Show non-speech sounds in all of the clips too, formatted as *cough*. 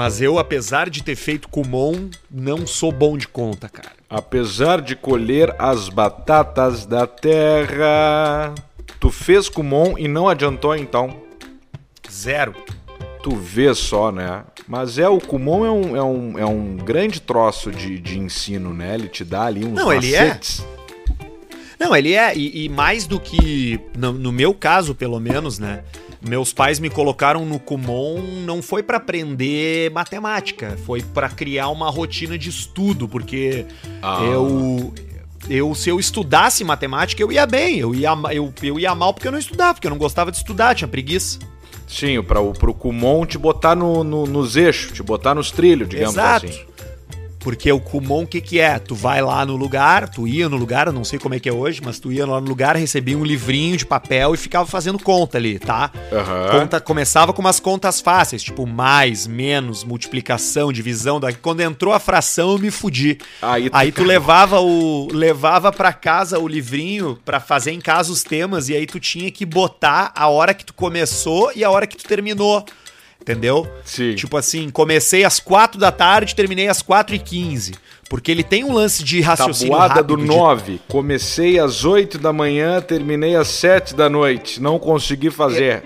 Mas eu, apesar de ter feito Kumon, não sou bom de conta, cara. Apesar de colher as batatas da terra. Tu fez Kumon e não adiantou então? Zero. Tu vê só, né? Mas é, o Kumon é um, é um, é um grande troço de, de ensino, né? Ele te dá ali uns Não, ele é. Não, ele é, e, e mais do que, no, no meu caso, pelo menos, né? Meus pais me colocaram no Kumon não foi pra aprender matemática, foi pra criar uma rotina de estudo, porque Ah. eu eu se eu estudasse matemática, eu ia bem, eu ia eu, eu ia mal porque eu não estudava, porque eu não gostava de estudar, tinha preguiça. Sim, pra, o- Kumon te botar no, no- nos eixos, te botar nos trilhos, digamos Exato. assim. Porque o Kumon, o que que é? Tu vai lá no lugar, tu ia no lugar, eu não sei como é que é hoje, mas tu ia lá no lugar, recebia um livrinho de papel e ficava fazendo conta ali, tá? Aham. Conta, começava com umas contas fáceis, tipo mais, menos, multiplicação, divisão. Daí quando entrou a fração, eu me fudi. Aí tu- Aí tu levava o levava para casa o livrinho pra fazer em casa os temas e aí tu tinha que botar a hora que tu começou e a hora que tu terminou. Entendeu? Sim. Tipo assim, comecei às 4 da tarde, terminei às 4 e 15 Porque ele tem um lance de raciocínio Tabuada rápido. do de- 9. Comecei às 8 da manhã, terminei às 7 da noite. Não consegui fazer.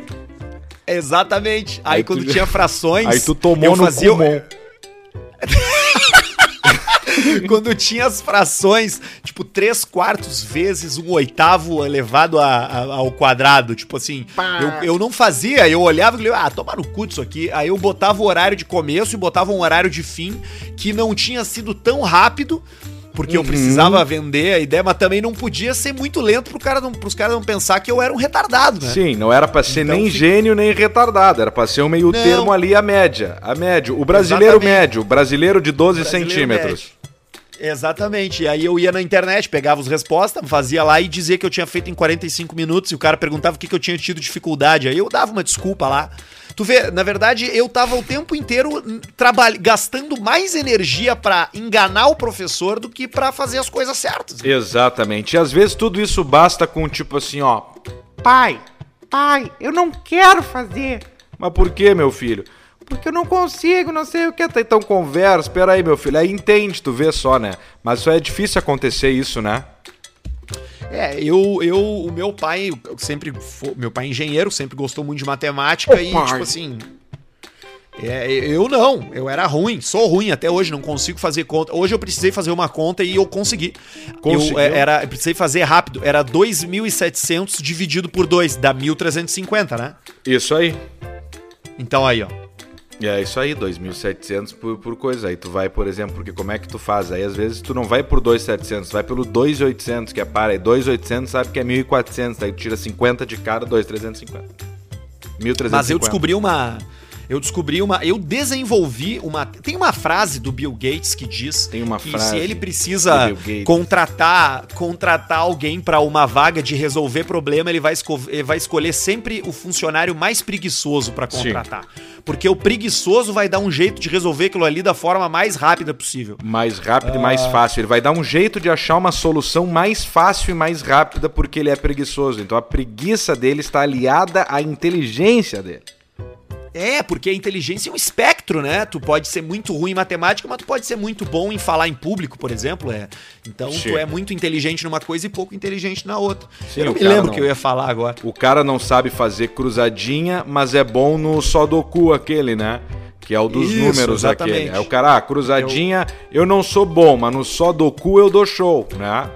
Exatamente. Aí, Aí quando tu- tinha *laughs* frações. Aí tu tomou eu no fazia. *laughs* *laughs* Quando tinha as frações, tipo, 3 quartos vezes um oitavo elevado a- a- ao quadrado. Tipo assim, eu, eu não fazia, eu olhava e falei, ah, toma no cu disso aqui. Aí eu botava o horário de começo e botava um horário de fim que não tinha sido tão rápido. Porque eu Uhum. precisava vender a ideia, mas também não podia ser muito lento pro cara não, pros caras não pensar que eu era um retardado, né? Sim, não era pra ser Então nem fica- gênio nem retardado, era pra ser um meio Não. termo ali, a média. A média. O brasileiro Exatamente. médio, brasileiro de 12 Brasileiro centímetros. Exatamente. E aí eu ia na internet, pegava as respostas, fazia lá e dizia que eu tinha feito em 45 minutos e o cara perguntava o que, que eu tinha tido dificuldade. Aí eu dava uma desculpa lá. Tu vê, na verdade, eu tava o tempo inteiro gastando mais energia pra enganar o professor do que pra fazer as coisas certas. Exatamente. E às vezes tudo isso basta com tipo assim, ó. Pai, pai, eu não quero fazer. Mas por que, meu filho? Porque eu não consigo, não sei o que. Então conversa, espera aí, meu filho. Aí entende, tu vê só, né? Mas só é difícil acontecer isso, né? É, eu, eu, o meu pai eu sempre, meu pai é engenheiro, sempre gostou muito de matemática Ô, e, pai. tipo assim, é, eu não, eu era ruim, sou ruim até hoje, não consigo fazer conta. Hoje eu precisei fazer uma conta e eu consegui. Conseguiu? Eu, é, era, eu precisei fazer rápido, era 2.700 dividido por 2, dá 1.350, né? Isso aí. Então aí, ó. É isso aí, 2.700 por, por coisa. Aí tu vai, por exemplo, porque como é que tu faz? Aí às vezes tu não vai por 2.700, vai pelo 2.800, que é para. Aí 2.800 sabe que é 1.400, aí tu tira 50 de cada, 2.350. 1.350. Mas eu descobri uma. Eu descobri uma. Eu desenvolvi uma. Tem uma frase do Bill Gates que diz Tem uma que frase se ele precisa contratar contratar alguém para uma vaga de resolver problema, ele vai, esco- ele vai escolher sempre o funcionário mais preguiçoso para Sim. contratar. Porque o preguiçoso vai dar um jeito de resolver aquilo ali da forma mais rápida possível. Mais rápido e Ah. mais fácil. Ele vai dar um jeito de achar uma solução mais fácil e mais rápida porque ele é preguiçoso. Então a preguiça dele está aliada à inteligência dele. É, porque a inteligência é um espectro, né? Tu pode ser muito ruim em matemática, mas tu pode ser muito bom em falar em público, por exemplo. É. Então Sim. tu é muito inteligente numa coisa e pouco inteligente na outra. Sim, eu não me lembro o que eu ia falar agora. O cara não sabe fazer cruzadinha, mas é bom no Sudoku aquele, né? Que é o dos Isso, números exatamente. aquele. Aí o cara, ah, cruzadinha, eu... não sou bom, mas no Sudoku eu dou show, né?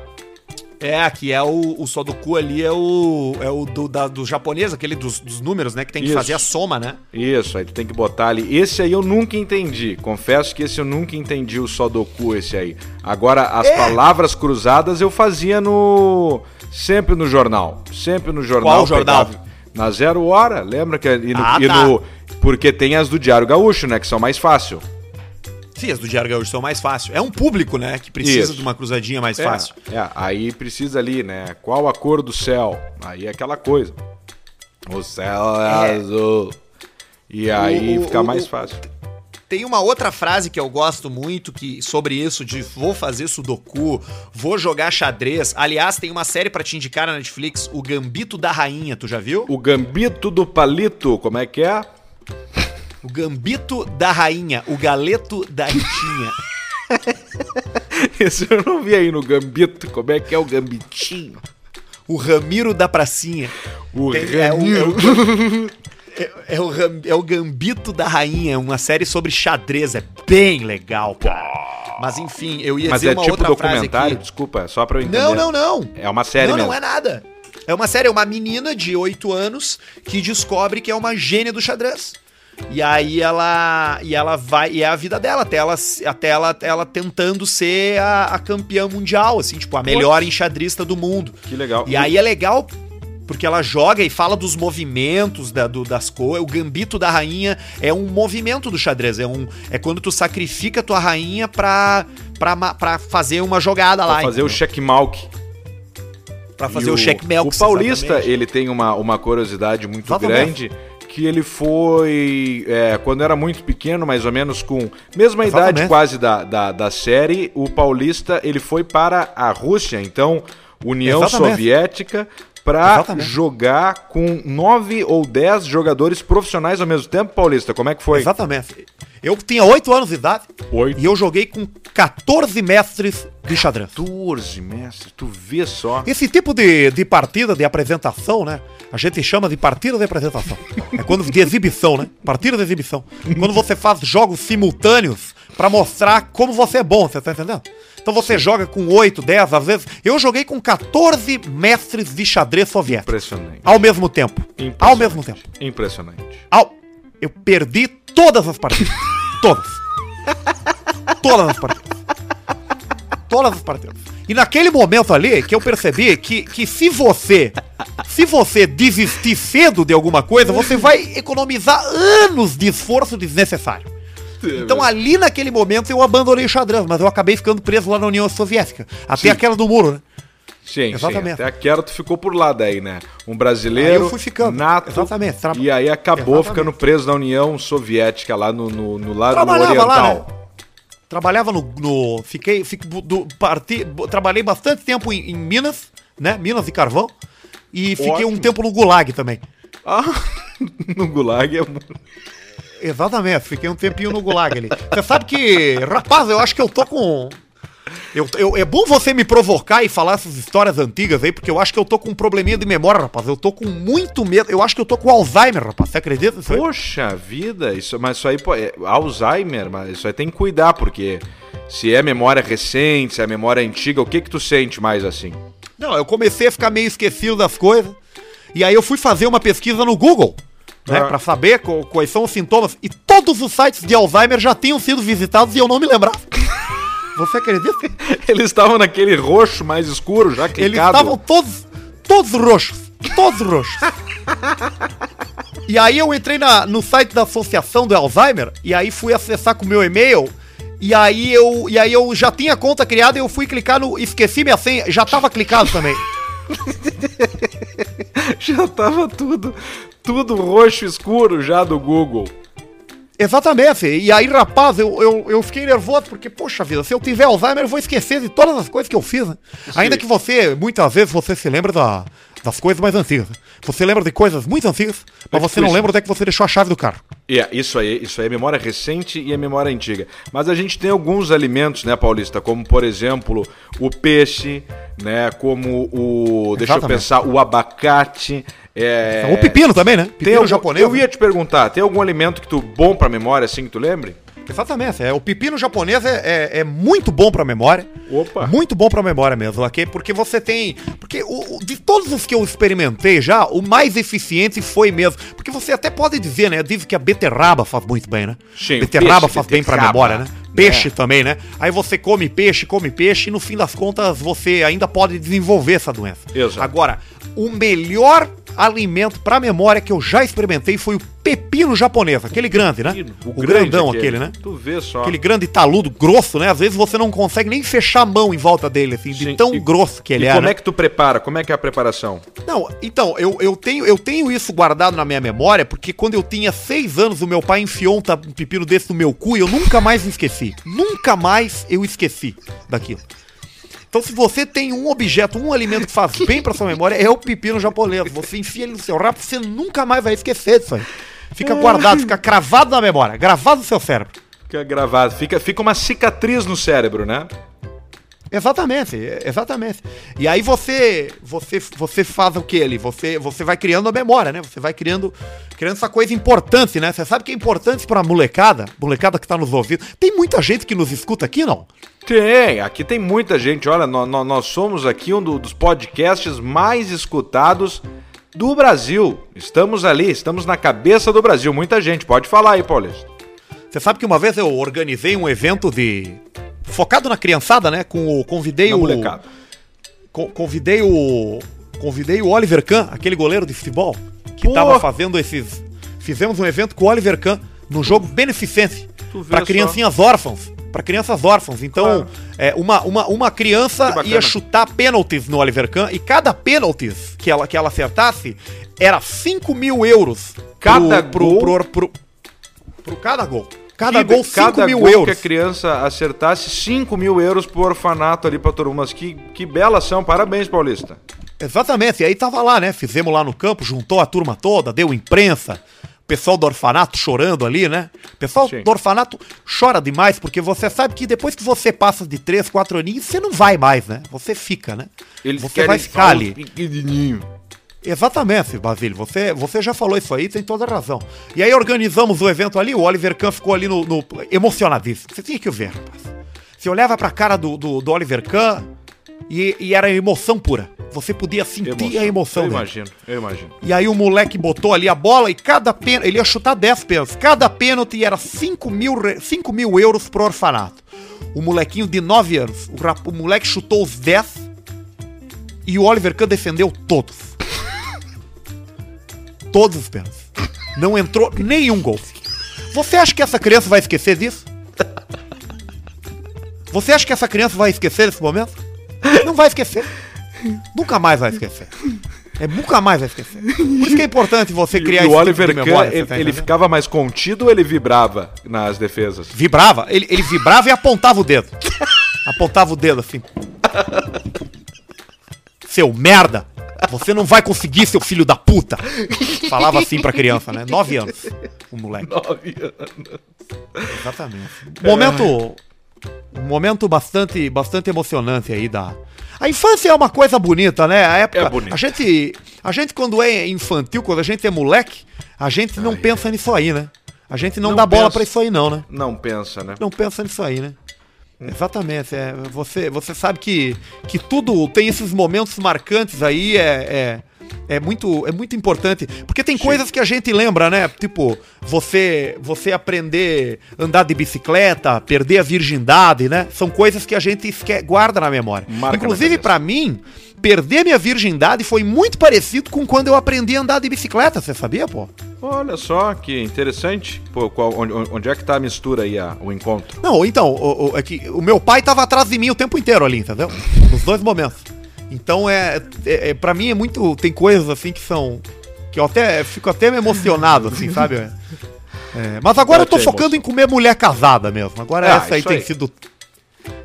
É, que é o, o Sudoku ali, é o, é o do, da- do japonês, aquele dos, dos números, né? Que tem que Isso. fazer a soma, né? Isso, aí tu tem que botar ali. Esse aí eu nunca entendi. Confesso que esse eu nunca entendi o Sudoku, esse aí. Agora, as É. palavras cruzadas eu fazia no. Sempre no jornal. Sempre no jornal. Qual jornal? pegava Na Zero Hora, lembra que. E no, Ah, e tá. no- Porque tem as do Diário Gaúcho, né? Que são mais fácil. Sim, as do Diário Gaúcho são mais fácil. É um público, né? Que precisa Isso. de uma cruzadinha mais É, fácil. É, aí precisa ali, né? Qual a cor do céu? Aí é aquela coisa. O céu é, É. azul. E aí O- o- fica o- mais fácil. Tem uma outra frase que eu gosto muito que sobre isso de vou fazer sudoku, vou jogar xadrez. Aliás, tem uma série pra te indicar na Netflix, O Gambito da Rainha, tu já viu? O gambito do palito, como é que é? O gambito da rainha, o galeto da ritinha. *laughs* Esse eu não vi aí no Gambito. Como é que é o Gambitinho? O Ramiro da pracinha. O Tem- é, o, é, Ramiro. o, *laughs* é, é o Ram- é o Gambito da Rainha, é uma série sobre xadrez. É bem legal, cara. Mas enfim, eu ia Mas dizer é uma tipo outra frase documentário? Desculpa, só pra eu entender. Não, não, não. É uma série não, mesmo. não é nada. É uma série, é uma menina de 8 anos que descobre que é uma gênia do xadrez. E aí ela e ela vai e é a vida dela até ela até ela, ela tentando ser a, a campeã mundial, assim, tipo a melhor enxadrista do mundo. Que legal. E aí é legal porque ela joga e fala dos movimentos da, do- das coisas. O gambito da rainha é um movimento do xadrez. É, um, é quando tu sacrifica a tua rainha pra, pra, pra fazer uma jogada lá. Pra fazer o checkmalk. Pra fazer E o, checkmate. O Paulista, ele tem uma, uma curiosidade muito Exatamente. grande. Que ele foi, é, quando era muito pequeno, mais ou menos com mesma idade Exatamente. quase da, da, da série, o Paulista ele foi para a Rússia, então União Exatamente. Soviética, para jogar com nove ou dez jogadores profissionais ao mesmo tempo, Paulista. Como é que foi? Exatamente. Eu tinha 8 anos de idade Oito. e eu joguei com 14 mestres de xadrez. 14, mestre, tu vê só. Esse tipo de, de partida de apresentação, né? A gente chama de partida de apresentação. É quando de exibição, né? Partida de exibição. Quando você faz jogos simultâneos pra mostrar como você é bom, você tá entendendo? Então você joga com 8, 10, às vezes. Eu joguei com 14 mestres de xadrez soviético. Impressionante. Ao mesmo tempo. Ao mesmo tempo. Impressionante. Ao... Eu perdi todas as partidas. Todas. Todas as partidas. Todas as partidas. E naquele momento ali que eu percebi que, que se você se você desistir cedo de alguma coisa, você vai economizar anos de esforço desnecessário. Então ali naquele momento eu abandonei o xadrez, mas eu acabei ficando preso lá na União Soviética. Até Sim. aquela do muro, né? Sim, Exatamente. sim. Até aquela tu ficou por lá daí, né? Um brasileiro Aí eu fui ficando. nato. Exatamente. Tra- E aí acabou Exatamente. ficando preso na União Soviética, lá no, no, no lado Trabalhava oriental. lá, né? Trabalhava no. no- fiquei. fico- do, parti, trabalhei bastante tempo em, em Minas, né? Minas e Carvão. E fiquei um Ótimo. tempo no Gulag também. Ah, *laughs* no Gulag é. Exatamente, fiquei um tempinho no Gulag ali. Você sabe que, rapaz, eu acho que eu tô com. Eu, eu- é bom você me provocar e falar essas histórias antigas aí, porque eu acho que eu tô com um probleminha de memória, rapaz. Eu tô com muito medo. Eu acho que eu tô com Alzheimer, rapaz. Você acredita nisso aí? Poxa vida, isso, mas isso aí, é Alzheimer, mas isso aí tem que cuidar, porque se é memória recente, se é memória antiga, o que que tu sente mais assim? Não, eu comecei a ficar meio esquecido das coisas. E aí eu fui fazer uma pesquisa no Google, né? Ah. Pra saber quais são os sintomas. E todos os sites de Alzheimer já tinham sido visitados e eu não me lembrava. Você acredita? *laughs* Eles estavam naquele roxo mais escuro, já Eles clicado. estavam todos, todos roxos. Todos roxos. E aí eu entrei na- no site da Associação do Alzheimer e aí fui acessar com o meu e-mail. E aí eu, e aí eu já tinha a conta criada e eu fui clicar no esqueci minha senha, já tava clicado também. *laughs* Já tava tudo, tudo roxo escuro já do Google. Exatamente. E aí, rapaz, eu, eu, eu fiquei nervoso porque, poxa vida, se eu tiver Alzheimer, eu vou esquecer de todas as coisas que eu fiz. Né? Ainda que você, muitas vezes, você se lembra da- das coisas mais antigas. Você lembra de coisas muito antigas, mas você não lembra onde é que você deixou a chave do carro. E é, isso aí, isso aí é memória recente e é memória antiga. Mas a gente tem alguns alimentos, né, Paulista? Como, por exemplo, o peixe, né? Como o. Deixa eu Exatamente. pensar, o abacate. É, O pepino também, né? Pepino Tem algum, japonês. Eu ia te perguntar, tem algum alimento que tu bom pra memória, assim, que tu lembre? Exatamente. É, o pepino japonês é, é, é muito bom pra memória. Opa. Muito bom pra memória mesmo, ok? Porque você tem. Porque o, de todos os que eu experimentei já, o mais eficiente foi mesmo. Porque você até pode dizer, né? Diz que a beterraba faz muito bem, né? Sim, beterraba peixe, faz bem pra beterraba, memória, né? Peixe É. também, né? Aí você come peixe, come peixe, e no fim das contas você ainda pode desenvolver essa doença. Exato. Agora, o melhor alimento pra memória que eu já experimentei foi o pepino japonês, aquele grande, né? O, grande grandão aquele, né? Tu vê só. Aquele grande taludo, grosso, né? Às vezes você não consegue nem fechar a mão em volta dele, assim, de Sim, tão e- grosso que ele e é. como né? é que tu prepara? Como é que é a preparação? Não, então, eu, eu, tenho, eu tenho isso guardado na minha memória, porque quando eu tinha seis anos, o meu pai enfiou um, um pepino desse no meu cu e eu nunca mais esqueci. Nunca mais eu esqueci daquilo. Então, se você tem um objeto, um alimento que faz bem pra sua memória, é o pepino japonês. Você enfia ele no seu rabo, você nunca mais vai esquecer disso aí. Fica guardado, fica cravado na memória, gravado no seu cérebro. Fica gravado. Fica, fica uma cicatriz no cérebro, né? Exatamente, exatamente. E aí você você você faz o que ali? Você você vai criando a memória, né? Você vai criando criando essa coisa importante, né? Você sabe que é importante pra molecada, molecada que tá nos ouvindo. Tem muita gente que nos escuta aqui, não? Tem, aqui tem muita gente. Olha, nó- nó- nós, somos aqui um do- dos podcasts mais escutados do Brasil. Estamos ali, estamos na cabeça do Brasil. Muita gente. Pode falar aí, Paulista. Você sabe que uma vez eu organizei um evento de focado na criançada, né? Com o convidei Na o molecada. co- convidei o convidei o Oliver Kahn, aquele goleiro de futebol que Pô! tava fazendo esses fizemos um evento com o Oliver Kahn no jogo beneficente para só. criancinhas órfãs, para crianças órfãs. Então, Claro. é, uma, uma, uma criança ia chutar pênaltis no Oliver Kahn e cada pênaltis que ela, que ela acertasse era 5 mil euros. Cada pro, gol? Pro, pro, pro, cada gol. Cada Que- gol, 5 cada mil gol euros. que a criança acertasse 5 mil euros pro orfanato ali pra todo mundo. Que, que bela ação. Parabéns, Paulista. Exatamente, e aí tava lá, né? Fizemos lá no campo, juntou a turma toda, deu imprensa, pessoal do orfanato chorando ali, né? O pessoal Sim. do orfanato chora demais, porque você sabe que depois que você passa de 3, 4 aninhos, você não vai mais, né? Você fica, né? Eles você vai ficar ali. os pequenininhos. Exatamente, Basílio. Você, você já falou isso aí, tem toda a razão. E aí organizamos o evento ali, o Oliver Kahn ficou ali no, no- emocionadíssimo. Você tinha que ver, rapaz. Você olhava pra cara do, do, do Oliver Kahn e, e era emoção pura. Você podia sentir a emoção Eu dele. imagino, eu imagino. E aí o moleque botou ali a bola e cada pênalti, ele ia chutar 10 pênaltis. Cada pênalti era 5 mil, re- 5 mil euros pro orfanato. O molequinho de 9 anos, o, rap- o moleque chutou os 10 e o Oliver Kahn defendeu todos. *laughs* todos os pênaltis. Não entrou nenhum gol. Você acha que essa criança vai esquecer disso? Você acha que essa criança vai esquecer desse momento? Não vai esquecer. Nunca mais vai esquecer. É nunca mais vai esquecer. Por isso que é importante você criar e o esse Oliver tipo de Kahn, memória, você ele, tá ele ficava mais contido ou ele vibrava nas defesas? Vibrava, ele, ele vibrava e apontava o dedo. Apontava o dedo assim. Seu merda! Você não vai conseguir, seu filho da puta! Falava assim pra criança, né? Nove anos. O moleque. Nove anos. Exatamente. Momento. Um momento bastante, bastante emocionante aí da. A infância é uma coisa bonita, né? A época. É bonita. A gente. A gente, quando é infantil, quando a gente é moleque, a gente não pensa nisso aí, né? A gente não, Não dá bola pensa. pra isso aí, não, né? Não pensa, né? Não pensa nisso aí, né? Exatamente. É, você, você sabe que, que tudo tem esses momentos marcantes aí, é, é, muito, é muito importante. Porque tem coisas que a gente lembra, né? Tipo, você, você aprender a andar de bicicleta, perder a virgindade, né? São coisas que a gente esque- guarda na memória. Marca Inclusive, pra mim, perder minha virgindade foi muito parecido com quando eu aprendi a andar de bicicleta, você sabia, pô? Olha só que interessante. Pô, qual- onde, onde é que tá a mistura aí, a- o encontro? Não, então, o, o- é que o meu pai tava atrás de mim o tempo inteiro ali, entendeu? Nos dois momentos. Então é, é, é para mim é muito tem coisas assim que são que eu até fico até emocionado assim, *laughs* sabe? É, mas agora eu tô focando em comer mulher casada mesmo. Agora Ah, essa aí tem aí. sido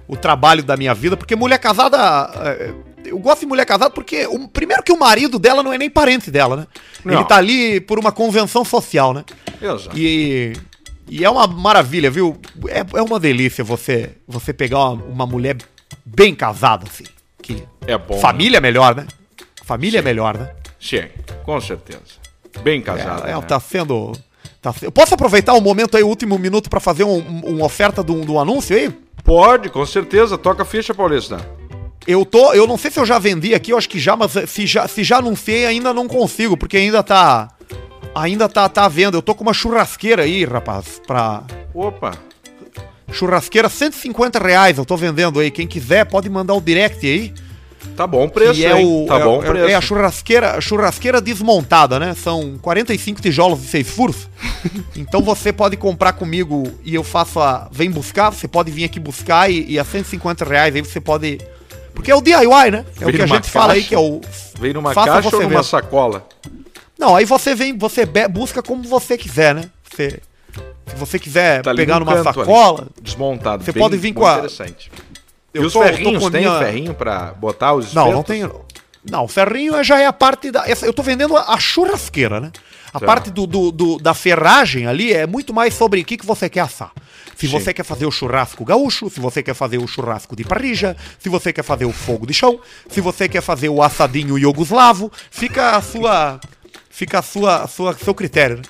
o trabalho da minha vida, porque mulher casada é, eu gosto de mulher casada porque o, primeiro que o marido dela não é nem parente dela, né? Ele Não. tá ali por uma convenção social, né? Exato. E, e é uma maravilha, viu? É, é uma delícia você você pegar uma, uma mulher bem casada, assim. Que É bom. família é melhor, né? Família é melhor, né? Sim, com certeza. Bem casado. É, é, né? tá sendo. Tá, eu posso aproveitar o momento aí, o último minuto, pra fazer um, um- uma oferta de um, de um anúncio aí? Pode, com certeza. Toca a ficha, Paulista. Eu tô. Eu não sei se eu já vendi aqui, eu acho que já, mas se já, se já anunciei, ainda não consigo, porque ainda tá. Ainda tá, tá vendo. Eu tô com uma churrasqueira aí, rapaz, pra. Opa. Churrasqueira, 150 reais eu tô vendendo aí. Quem quiser pode mandar o direct aí. Tá bom o preço, que é o, Tá é, bom o é- preço. é a churrasqueira, churrasqueira desmontada, né? São 45 tijolos de 6 furos. *laughs* então você pode comprar comigo e eu faço a. Vem buscar, você pode vir aqui buscar e, e a 150 reais aí você pode. Porque é o DIY, né? É o Vem que a gente fala aí caixa. que é o. Veio numa Faça caixa ou numa mesmo. sacola? Não, aí você vem, você busca como você quiser, né? Você, se você quiser Tá ali pegar numa canto ali, sacola, Desmontado. Você bem- pode vir com a- Interessante. eu e os tô- eu tô ferrinhos, com tem minha- ferrinho pra botar os Não, espetos? não tem. Não, o ferrinho já é a parte da. essa- eu tô vendendo a, a churrasqueira, né? A Tá. parte do, do- do- da ferragem ali é muito mais sobre o que, que você quer assar. Se Sim. você quer fazer o churrasco gaúcho, se você quer fazer o churrasco de parrija, se você quer fazer o fogo de chão, se você quer fazer o assadinho iugoslavo, fica a sua. Fica a sua, a sua, seu critério. né?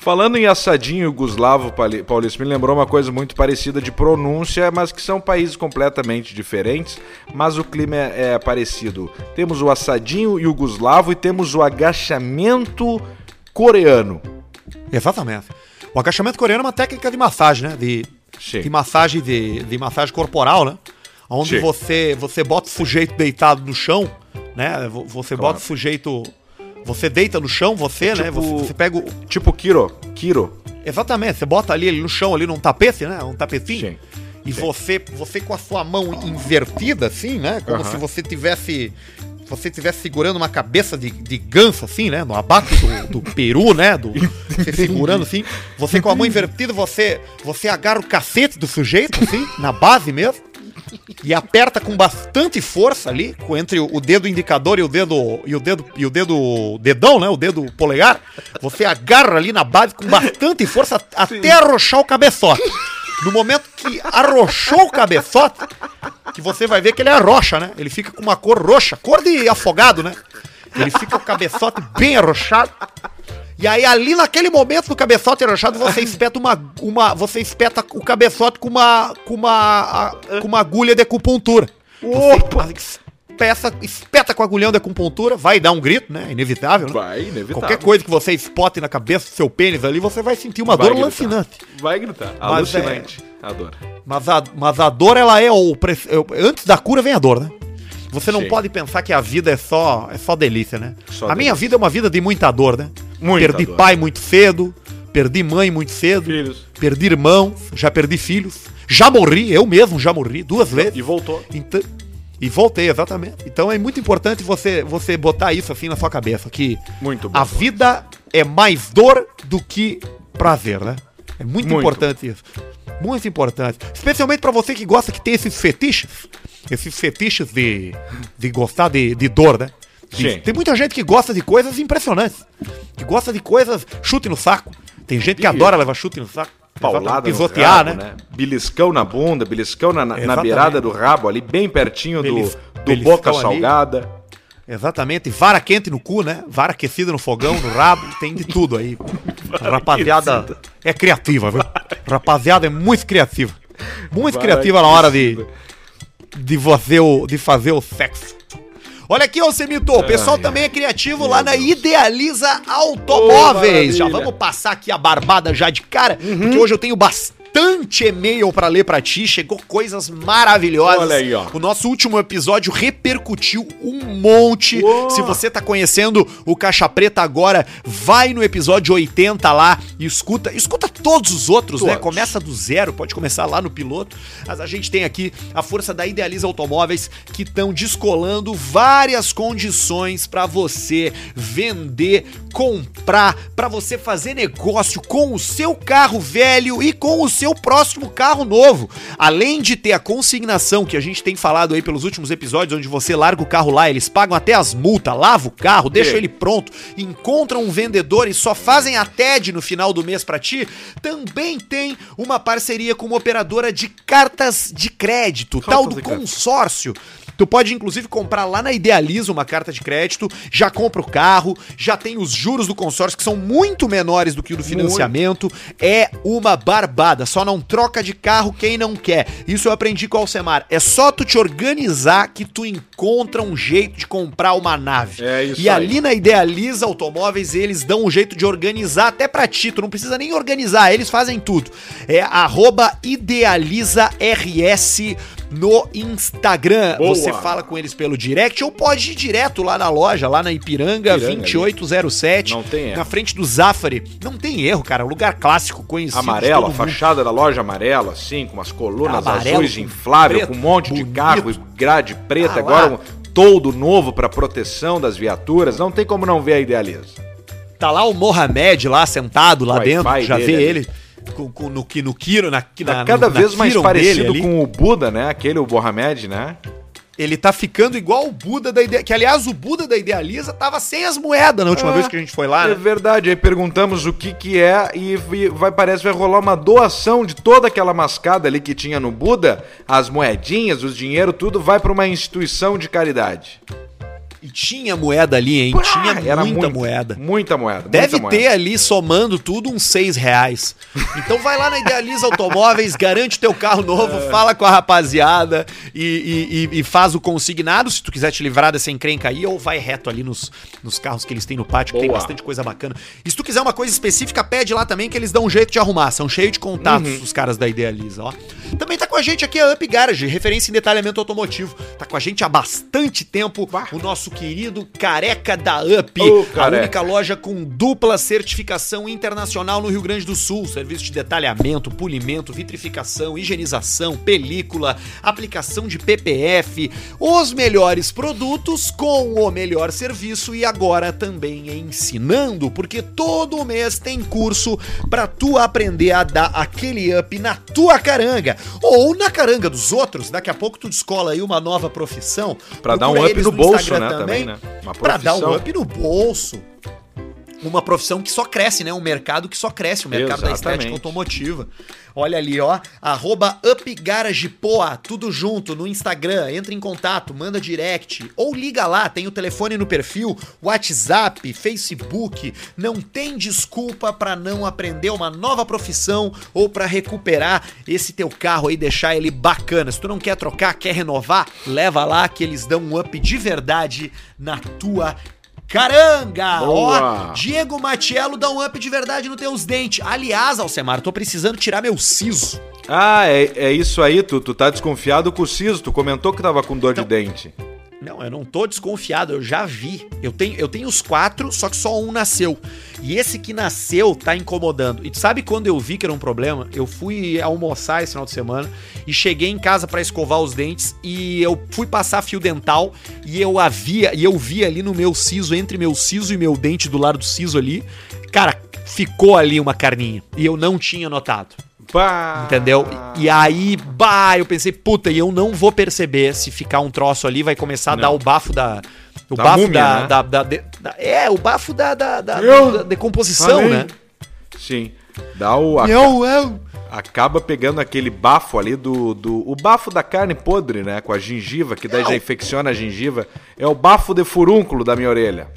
Falando em assadinho Pali- Paulista, me lembrou uma coisa muito parecida de pronúncia, mas que são países completamente diferentes, mas o clima é, é parecido. Temos o assadinho Yugoslavo e temos o agachamento coreano. Exatamente. O agachamento coreano é uma técnica de massagem, né? De, Sim. de massagem de, de massagem corporal, né? Onde Sim. você você bota o sujeito deitado no chão, né? Vo- Você Claro. bota o sujeito você deita no chão, você, né? Tipo- Você, você pega o, Tipo Kiro. Kiro. Exatamente, você bota ali ele no chão, ali num tapete, né? Um tapetinho. Sim. E Sim. você, você com a sua mão invertida, assim, né? Como Aham. se você tivesse. Você estivesse segurando uma cabeça de, de ganso, assim, né? No abate do, do peru, né? Do, *laughs* você segurando assim. Você com a mão invertida, você, você agarra o cacete do sujeito, assim, na base mesmo. E aperta com bastante força ali, entre o dedo indicador e o dedo e o dedo e o dedo dedão, né? O dedo polegar. Você agarra ali na base com bastante força até arrochar o cabeçote. No momento que arrochou o cabeçote, que você vai ver que ele arrocha, né? Ele fica com uma cor roxa, cor de afogado, né? Ele fica com o cabeçote bem arrochado. E aí, ali naquele momento do cabeçote arrochado, você espeta uma. uma você espeta o cabeçote com uma. com uma. a- com uma agulha de acupuntura. Opa! Você espeta, espeta com agulhão de acupuntura, vai dar um grito, né? Inevitável, né? Vai, inevitável. Qualquer coisa que você espote na cabeça do seu pênis ali, você vai sentir uma Vai dor gritar. lancinante. Vai gritar. Mas é- Alucinante. Adoro. Mas a, mas a dor, ela é o. Antes da cura vem a dor, né? Você não Sim. pode pensar que a vida é só, é só delícia, né? Só a minha delícia. vida é uma vida de muita dor, né? Muita perdi dor. pai muito cedo, perdi mãe muito cedo, Filhos. perdi irmãos, já perdi filhos, já morri, eu mesmo já morri duas vezes. E voltou. Então, e voltei, exatamente. Então é muito importante você, você botar isso assim na sua cabeça, que Muito bom. a vida é mais dor do que prazer, né? É muito, Muito. importante isso. Muito importante. Especialmente pra você que gosta que tem esses fetiches. Esses fetiches de, de gostar de, de dor, né? Sim. tem muita gente que gosta de coisas impressionantes. Que gosta de coisas chute no saco. Tem gente que Ih. adora levar chute no saco. Paulada pisotear, rabo, né? Beliscão na bunda, beliscão na, na beirada do rabo, ali bem pertinho do, Belis- do beliscão boca ali. salgada. Exatamente, vara quente no cu, né? Vara aquecida no fogão, no rabo, tem de tudo aí. *laughs* Rapaziada é criativa, viu? Rapaziada é muito criativa. Muito Vara criativa na hora de, de, você o, de fazer o sexo. Olha aqui, ô Semito, o pessoal Ai, também é criativo lá na Deus. Idealiza Automóveis. Ô, já. Uhum. vamos passar aqui a barbada já de cara, porque hoje eu tenho bastante e-mail pra ler pra ti, chegou coisas maravilhosas. Olha aí, ó. O nosso último episódio repercutiu um monte. Uou. Se você tá conhecendo o Caixa Preta agora, vai no episódio 80 lá e escuta. Escuta todos os outros, né? Todos. Começa do zero, pode começar lá no piloto. Mas a gente tem aqui a força da Idealiza Automóveis que estão descolando várias condições pra você vender, comprar, pra você fazer negócio com o seu carro velho e com o seu próximo carro novo. Além de ter a consignação que a gente tem falado aí pelos últimos episódios, onde você larga o carro lá, eles pagam até as multas, lava o carro, deixa ele pronto, encontram um vendedor e só fazem a TED no final do mês pra ti, também tem uma parceria com uma operadora de cartas de crédito, Cartas tal do de crédito. Tu pode inclusive comprar lá na Idealiza uma carta de crédito, já compra o carro, já tem os juros do consórcio que são muito menores do que o do financiamento. É uma barbada, só não troca de carro quem não quer. Isso eu aprendi com o Alcemar. É só tu te organizar que tu encontra um jeito de comprar uma nave. É isso E aí. ali na Idealiza Automóveis, eles dão um jeito de organizar até pra ti. Tu não precisa nem organizar, eles fazem tudo. É arroba IdealizaRS no Instagram. Boa. Você fala com eles pelo direct ou pode ir direto lá na loja, lá na Ipiranga, Ipiranga, 2807. Não tem erro. Na frente do Zafari. Não tem erro, cara. Um lugar clássico, conhecido. de Amarelo, a fachada da loja amarela, assim, com umas colunas Amarelo, azuis infláveis, com um monte de bonito. carro e grade preta, Ah, agora um toldo novo para proteção das viaturas. Não tem como não ver a Idealiza. Tá lá o Mohamed lá sentado lá Wi-Fi dentro. Já vê ali. Com, com- no, no Kiro, na, na, Tá cada no- na vez mais Kiron parecido dele com o Buda, né? Aquele, o Mohamed, né? Ele tá ficando igual o Buda da Idealiza. Que, aliás, o Buda da Idealiza tava sem as moedas na última Ah, vez que a gente foi lá, É né? verdade, aí perguntamos o que que é e vai parece que vai rolar uma doação de toda aquela mascada ali que tinha no Buda, as moedinhas, os dinheiro, tudo vai para uma instituição de caridade. E tinha moeda ali, hein? tinha Era muita muito- moeda. Muita moeda. Deve muita ter moeda. ali, somando tudo, uns seis reais. Então vai lá na Idealiza Automóveis, garante teu carro novo, É. fala com a rapaziada e, e- e- faz o consignado, se tu quiser te livrar dessa encrenca aí, ou vai reto ali nos, nos carros que eles têm no pátio, que tem bastante coisa bacana. E se tu quiser uma coisa específica, pede lá também, que eles dão um jeito de arrumar. São cheios de contatos Uhum. os caras da Idealiza, ó. Também tá com a gente aqui a Up Garage, referência em detalhamento automotivo. Tá com a gente há bastante tempo o nosso querido Careca da Up. Ô, a única loja com dupla certificação internacional no Rio Grande do Sul. Serviço de detalhamento, polimento, vitrificação, higienização, película, aplicação de PPF. Os melhores produtos com o melhor serviço e agora também ensinando, porque todo mês tem curso pra tu aprender a dar aquele up na tua caranga ou na caranga dos outros. Daqui a pouco tu descola aí uma nova profissão. Pra dar um up no bolso, Instagram né, também, né? Uma Pra dar um up no bolso. Uma profissão que só cresce, né? Um mercado que só cresce, o mercado da estética Exatamente. automotiva. Olha ali, ó. Arroba UpGaragePoa, tudo junto no Instagram. Entra em contato, manda direct. Ou liga lá, tem o telefone no perfil, WhatsApp, Facebook. Não tem desculpa pra não aprender uma nova profissão ou pra recuperar esse teu carro aí, deixar ele bacana. Se tu não quer trocar, quer renovar, leva lá que eles dão um up de verdade na tua Caranga! Boa! Ó, Diego Matiello dá um up de verdade nos teus dentes. Aliás, Alcemar, tô precisando tirar meu siso. Ah, é, é isso aí, tu, tu tá desconfiado com o siso, tu comentou que tava com dor de dente. Não, eu não tô desconfiado, eu já vi. Eu tenho, eu tenho os quatro, só que só um nasceu. E esse que nasceu tá incomodando. E sabe quando eu vi que era um problema? Eu fui almoçar esse final de semana e cheguei em casa pra escovar os dentes e eu fui passar fio dental e eu havia e eu vi ali no meu siso, entre meu siso e meu dente do lado do siso ali, cara, ficou ali uma carninha e eu não tinha notado. Pá! Entendeu? E aí, bah, eu pensei, puta, e eu não vou perceber se ficar um troço ali, vai começar a Não. dar o bafo da. O Da bafo múmia, da, né? da, da- da- É, o bafo da, da, da- da decomposição, falei. né? Sim. Dá o. aca- Eu, eu. acaba pegando aquele bafo ali do, do. O bafo da carne podre, né? Com a gengiva, que daí Não. já infecciona a gengiva. É o bafo de furúnculo da minha orelha.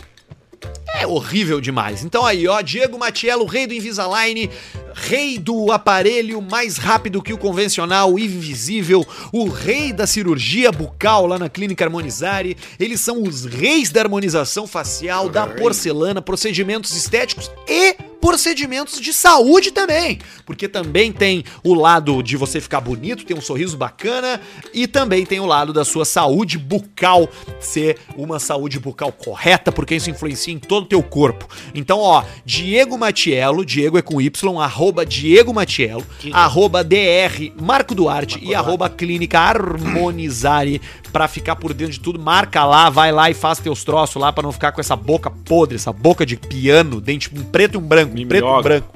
É horrível demais. Então aí, ó, Diego Matiello, rei do Invisalign, rei do aparelho mais rápido que o convencional, invisível, o rei da cirurgia bucal lá na Clínica Harmonizare. Eles são os reis da harmonização facial, da porcelana, procedimentos estéticos e procedimentos de saúde também. Porque também tem o lado de você ficar bonito, ter um sorriso bacana e também tem o lado da sua saúde bucal ser uma saúde bucal correta, porque isso influencia em todo o teu corpo. Então, ó, Diego Matiello, Diego é com Y, arroba Diego Matiello, arroba DR Marco Duarte e arroba Clínica Harmonizare pra ficar por dentro de tudo. Marca lá, vai lá e faz teus troços lá pra não ficar com essa boca podre, essa boca de piano, dente um preto e um branco, um preto e um branco.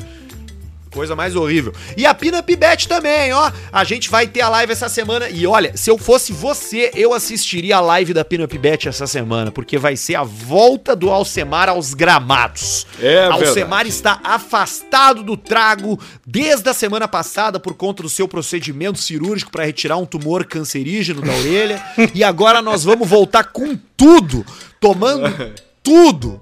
Coisa mais horrível. E a Pinup Bet também, ó. A gente vai ter a live essa semana. E olha, se eu fosse você, eu assistiria a live da Pinup Bet essa semana, porque vai ser a volta do Alcemar aos gramados. É Alcemar verdade. está afastado do trago desde a semana passada por conta do seu procedimento cirúrgico para retirar um tumor cancerígeno da orelha. *laughs* e agora nós vamos voltar com tudo, tomando *laughs* tudo.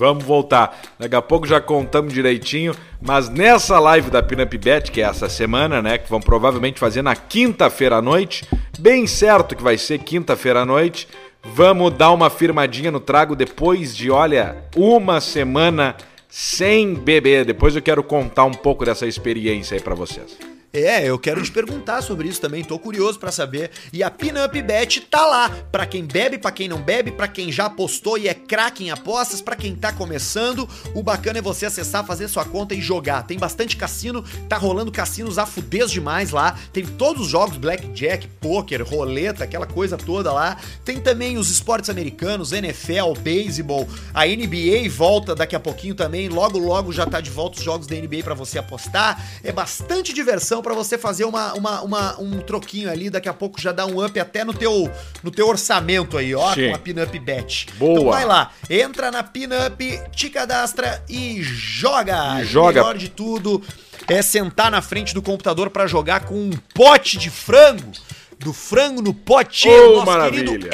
Vamos voltar. Daqui a pouco já contamos direitinho. Mas nessa live da Pinup Bet, que é essa semana, né? Que vão provavelmente fazer na quinta-feira à noite. Bem certo que vai ser quinta-feira à noite. Vamos dar uma firmadinha no trago depois de, olha, uma semana sem beber. Depois eu quero contar um pouco dessa experiência aí pra vocês. É, eu quero te perguntar sobre isso também, tô curioso pra saber. E a Pinup Bet tá lá, pra quem bebe, pra quem não bebe, pra quem já apostou e é craque em apostas, pra quem tá começando. O bacana é você acessar, fazer sua conta e jogar. Tem bastante cassino, tá rolando cassinos a fudez demais lá. Tem todos os jogos blackjack, poker, roleta, aquela coisa toda lá. Tem também os esportes americanos, NFL, beisebol, a NBA volta daqui a pouquinho também. Logo logo já tá de volta os jogos da NBA pra você apostar. É bastante diversão promoção pra você fazer uma, uma, uma- um troquinho ali, daqui a pouco já dá um up até no teu, no teu orçamento aí, ó, Sim. com a Pinup Bet. Boa. Então vai lá, entra na Pinup, te cadastra e joga. E joga. O melhor de tudo é sentar na frente do computador pra jogar com um pote de frango. Do frango no potinho, Oh, maravilha.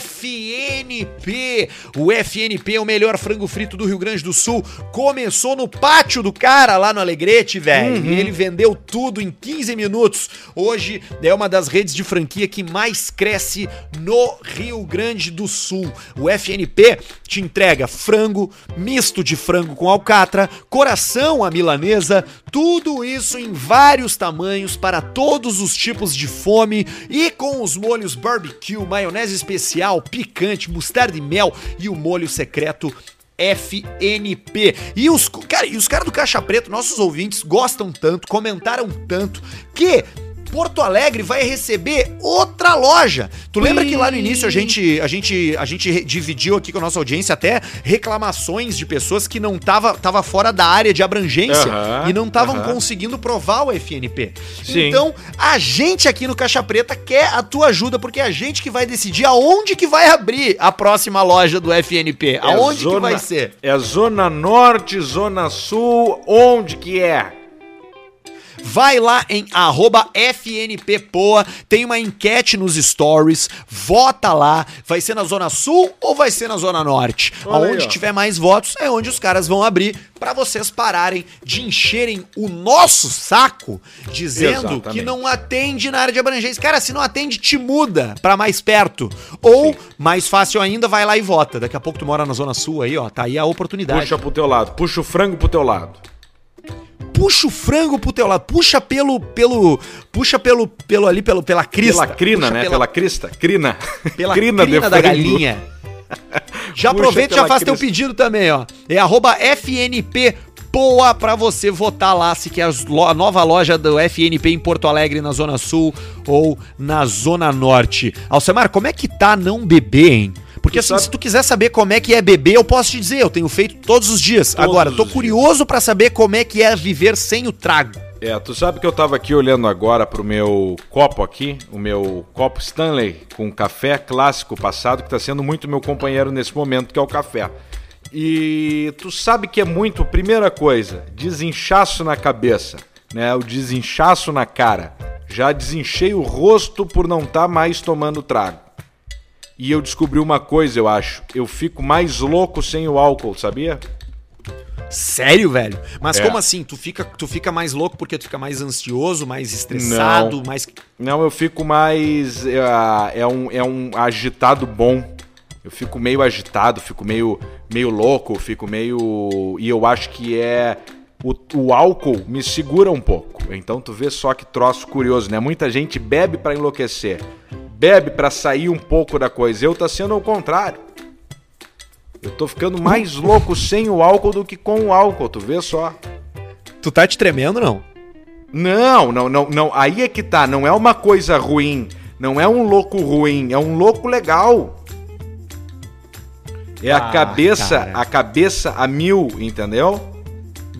FNP. O FNP é o melhor frango frito do Rio Grande do Sul. Começou no pátio do cara lá no Alegrete, velho. E ele vendeu tudo em 15 minutos. Hoje é uma das redes de franquia que mais cresce no Rio Grande do Sul. O FNP te entrega frango, misto de frango com alcatra, coração à milanesa, tudo isso em vários tamanhos para todos os tipos de fome e com os molhos barbecue, maionese especial, picante, mostarda e mel e o molho secreto FNP. E os, cara, e os caras do Caixa Preto, nossos ouvintes, gostam tanto, comentaram tanto, que Porto Alegre vai receber outra loja. Tu lembra que lá no início a gente, a gente, a gente dividiu aqui com a nossa audiência até reclamações de pessoas que não tava, tava fora da área de abrangência Aham, e não estavam aham. conseguindo provar o FNP. Sim. Então, a gente aqui no Caixa Preta quer a tua ajuda, porque é a gente que vai decidir aonde que vai abrir a próxima loja do FNP. Aonde que zona- vai ser? É Zona Norte, Zona Sul, onde que é? Vai lá em arroba FNPPoa, tem uma enquete nos stories, vota lá, vai ser na Zona Sul ou vai ser na Zona Norte? Olha aí, Aonde tiver mais votos é onde os caras vão abrir pra vocês pararem de encherem o nosso saco dizendo Exatamente. que não atende na área de abrangência. Cara, se não atende, te muda pra mais perto. Ou, mais fácil ainda, vai lá e vota. Daqui a pouco tu mora na Zona Sul aí, ó, tá aí a oportunidade. Puxa pro teu lado, puxa o frango pro teu lado. Puxa o frango pro teu lado, puxa pelo, pelo, puxa pelo, pelo ali, pelo, pela crista. Pela crina, puxa né? Pela, Pela, crista. Crina. pela *laughs* crina, de da frango. galinha. *laughs* Já Puxa aproveita e já faz teu crista. pedido também, ó. É arroba FNP Poa pra você votar lá se quer a nova loja do FNP em Porto Alegre, na Zona Sul ou na Zona Norte. Alcemar, como é que tá não beber, hein? Porque assim, sabe- se tu quiser saber como é que é beber, eu posso te dizer, eu tenho feito todos os dias. Todos Agora, tô curioso pra saber como é que é viver sem o trago. É, tu sabe que eu tava aqui olhando agora pro meu copo aqui, o meu copo Stanley com café clássico passado, que tá sendo muito meu companheiro nesse momento, que é o café. E tu sabe que é muito, primeira coisa, desinchaço na cabeça, né? O desinchaço na cara. Já desinchei o rosto por não estar mais tomando trago. E eu descobri uma coisa, eu acho. Eu fico mais louco sem o álcool, sabia? Sério, velho? Mas É. como assim? Tu fica, tu fica mais louco porque tu fica mais ansioso, mais estressado, Não. mais. Não, eu fico mais. É, é um, é um agitado bom. Eu fico meio agitado, fico meio, meio louco, fico meio. E eu acho que é. O, o álcool me segura um pouco. Então tu vê só que troço curioso, né? Muita gente bebe pra enlouquecer. Bebe pra sair um pouco da coisa. Eu tá sendo ao contrário. Eu tô ficando mais louco sem o álcool do que com o álcool, tu vê só. Tu tá te tremendo, não? Não, não, não, não. Aí é que tá. Não é uma coisa ruim. Não é um louco ruim. É um louco legal. É Ah, a cabeça, cara. a cabeça a mil, entendeu?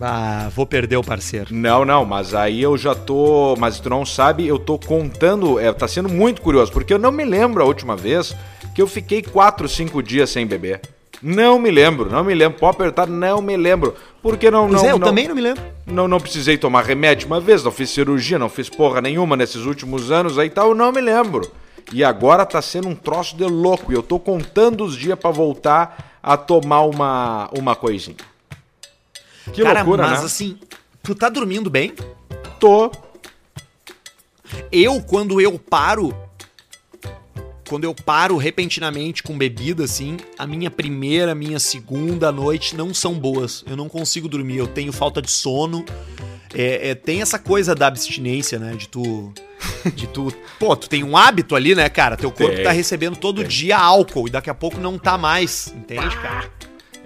Ah, vou perder o parceiro. Não, não, mas aí eu já tô. Mas tu não sabe, eu tô contando. É, tá sendo muito curioso, porque eu não me lembro a última vez que eu fiquei 4, 5 dias sem beber. Não me lembro, não me lembro. Pode apertar, não me lembro. Porque não, Pois não, é, eu não, também não me lembro. Não, não precisei tomar remédio uma vez, não fiz cirurgia, não fiz porra nenhuma nesses últimos anos aí tal, eu não me lembro. E agora tá sendo um troço de louco e eu tô contando os dias pra voltar a tomar uma, uma coisinha. Que Cara, loucura, mas né? assim, tu tá dormindo bem? Tô. Eu, quando eu paro. Quando eu paro repentinamente com bebida, assim, a minha primeira, minha segunda noite não são boas. Eu não consigo dormir, eu tenho falta de sono. É, é, tem essa coisa da abstinência, né? De tu. *laughs* De tu. Pô, tu tem um hábito ali, né, cara? Teu corpo Tem, tá recebendo todo dia álcool e daqui a pouco não tá mais. Entende, cara?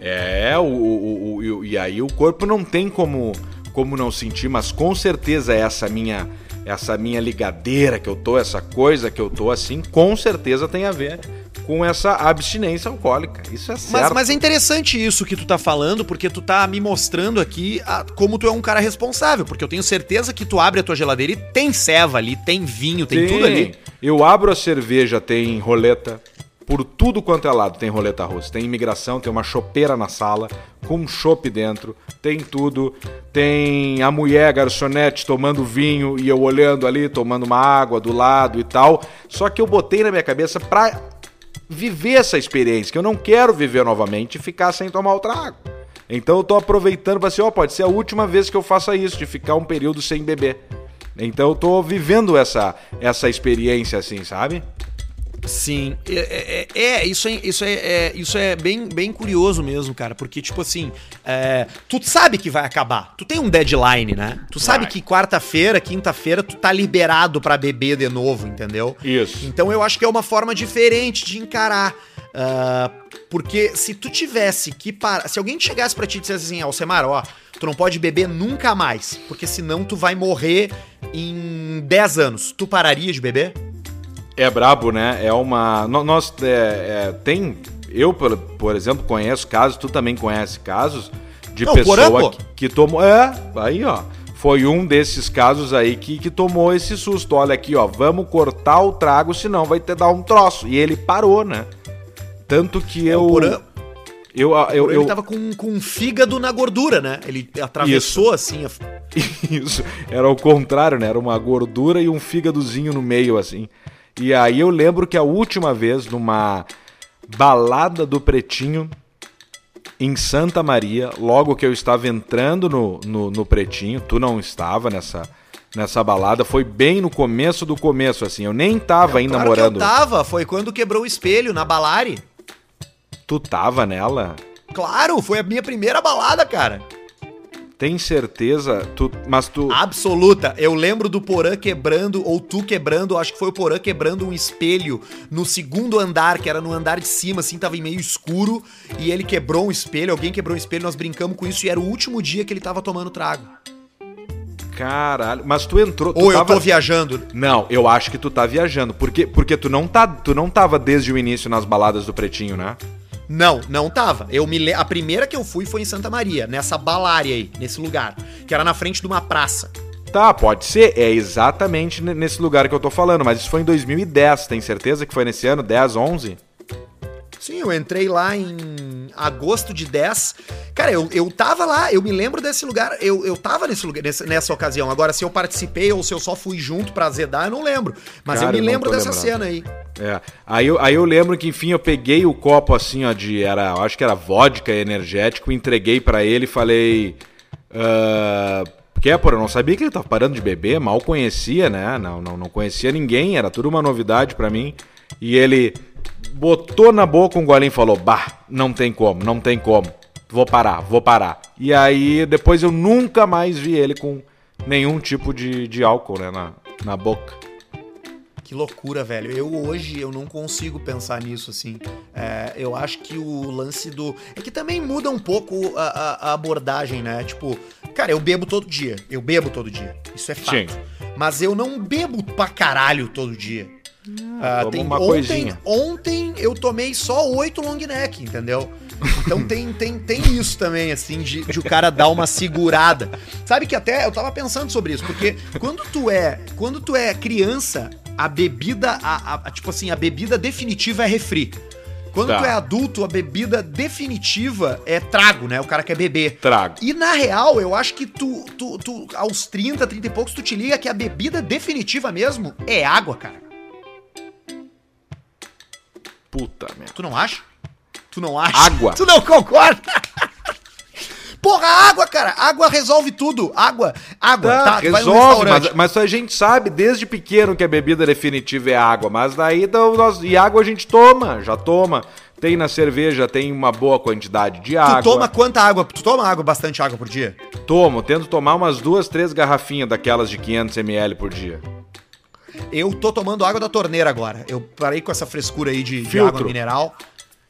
É, o, o- o- e aí o corpo não tem como, como não sentir, mas com certeza essa minha essa minha ligadeira que eu tô, essa coisa que eu tô assim, com certeza tem a ver com essa abstinência alcoólica. Isso é certo. Mas, mas é interessante isso que tu tá falando, porque tu tá me mostrando aqui a- como tu é um cara responsável. Porque eu tenho certeza que tu abre a tua geladeira e tem ceva ali, tem vinho, tem, tudo ali. Eu abro a cerveja, tem roleta. Por tudo quanto é lado tem roleta russa. Tem imigração, tem uma chopeira na sala, com um chopp dentro, tem tudo. Tem a mulher garçonete tomando vinho e eu olhando ali, tomando uma água do lado e tal. Só que eu botei na minha cabeça pra viver essa experiência, que eu não quero viver novamente e ficar sem tomar o trago. Então eu tô aproveitando pra assim, ó, pode ser a última vez que eu faça isso, de ficar um período sem beber. Então eu tô vivendo essa, essa experiência assim, sabe? Sim, é, é- é, isso, é, isso, é, é- isso é bem, bem curioso mesmo, cara, porque, tipo assim, é, tu sabe que vai acabar, tu tem um deadline, né? Tu sabe Vai. que quarta-feira, quinta-feira, tu tá liberado pra beber de novo, entendeu? Isso. Então eu acho que é uma forma diferente de encarar. ah, porque se tu tivesse que parar. Se alguém chegasse pra ti e dissesse assim, Alcemar, ó, tu não pode beber nunca mais, porque senão tu vai morrer em 10 anos. Tu pararia de beber? É brabo, né? É uma. Nós é, é, tem. Eu, por, por exemplo, conheço casos, tu também conhece casos de Não, pessoa que, que tomou. É, aí, ó. Foi um desses casos aí que, que tomou esse susto. Olha aqui, ó. Vamos cortar o trago, senão vai ter dar um troço. E ele parou, né? Tanto que eu. É, o Porã- Eu, eu, ele eu, tava com, com um fígado na gordura, né? Ele atravessou assim. a- *laughs* Isso, era o contrário, né? Era uma gordura e um fígadozinho no meio, assim. E aí eu lembro que a última vez, numa balada do Pretinho, em Santa Maria, logo que eu estava entrando no, no, no Pretinho, tu não estava nessa, nessa balada, foi bem no começo do começo, assim. Eu nem tava ainda claro morando. eu tava, foi quando quebrou o espelho na Balari. Tu tava nela? Claro, foi a minha primeira balada, cara. Tem certeza? Tu, mas tu. Absoluta. Eu lembro do Porã quebrando, ou tu quebrando, acho que foi o Porã quebrando um espelho no segundo andar, que era no andar de cima, assim, tava em meio escuro, e ele quebrou um espelho, alguém quebrou um espelho, nós brincamos com isso, e era o último dia que ele tava tomando trago. Caralho. Mas tu entrou. tu Ou eu tava- tô viajando. Não, eu acho que tu tá viajando. Porque, porque tu, não tá, tu não tava desde o início nas baladas do Pretinho, né? Não, não tava. Eu me le... A primeira que eu fui foi em Santa Maria, nessa balária aí, nesse lugar, que era na frente de uma praça. Tá, pode ser. É exatamente ne- nesse lugar que eu tô falando. Mas isso foi em 2010. Tem certeza que foi nesse ano? 10, 11? Sim, eu entrei lá em agosto de 10. Cara, eu, eu tava lá, eu me lembro desse lugar, eu, eu tava nesse lugar, nessa, nessa ocasião. Agora, se eu participei ou se eu só fui junto pra azedar, eu não lembro. Mas Cara, eu me lembro dessa lembrando. cena aí. É. Aí eu, aí eu lembro que, enfim, eu peguei o copo assim, ó, de. Era, acho que era vodka energético, entreguei pra ele e falei. que é, pô, eu não sabia que ele tava parando de beber, mal conhecia, né? Não, não, não conhecia ninguém, era tudo uma novidade pra mim. E ele botou na boca um golinho e falou: Bah, não tem como, não tem como. Vou parar, vou parar. E aí depois eu nunca mais vi ele com nenhum tipo de, de álcool, né, na, na boca. Que loucura, velho. Eu hoje eu não consigo pensar nisso assim. É, eu acho que o lance do. É que também muda um pouco a, a- a abordagem, né? Tipo, cara, eu bebo todo dia. Eu bebo todo dia. Isso é fato. Sim. Mas eu não bebo pra caralho todo dia. Ah, toma tem, uma ontem, coisinha. ontem eu tomei só oito long neck, entendeu? Então tem, tem, tem isso também, assim, de, de o cara dar uma segurada. Sabe que até eu tava pensando sobre isso, porque quando tu é, quando tu é criança, a bebida, a, a- tipo assim, a bebida definitiva é refri. Quando Tá. tu é adulto, a bebida definitiva é trago, né? O cara quer beber. Trago. E na real, eu acho que tu, tu, tu, aos 30, 30 e poucos, tu te liga que a bebida definitiva mesmo é água, cara. Puta merda. Tu não acha? Tu não acha? Água. *laughs* Tu não concorda? Porra, água, cara. Água resolve tudo. Água, água. Tá, Tá, resolve, mas, mas a gente sabe desde pequeno que a bebida definitiva é água, mas daí nós, e água a gente toma, já toma. Tem na cerveja, tem uma boa quantidade de água. Tu toma quanta água? Tu toma água, bastante água por dia? Tomo, tento tomar umas duas, três garrafinhas daquelas de 500ml por dia. Eu tô tomando água da torneira agora. Eu parei com essa frescura aí de, de água mineral.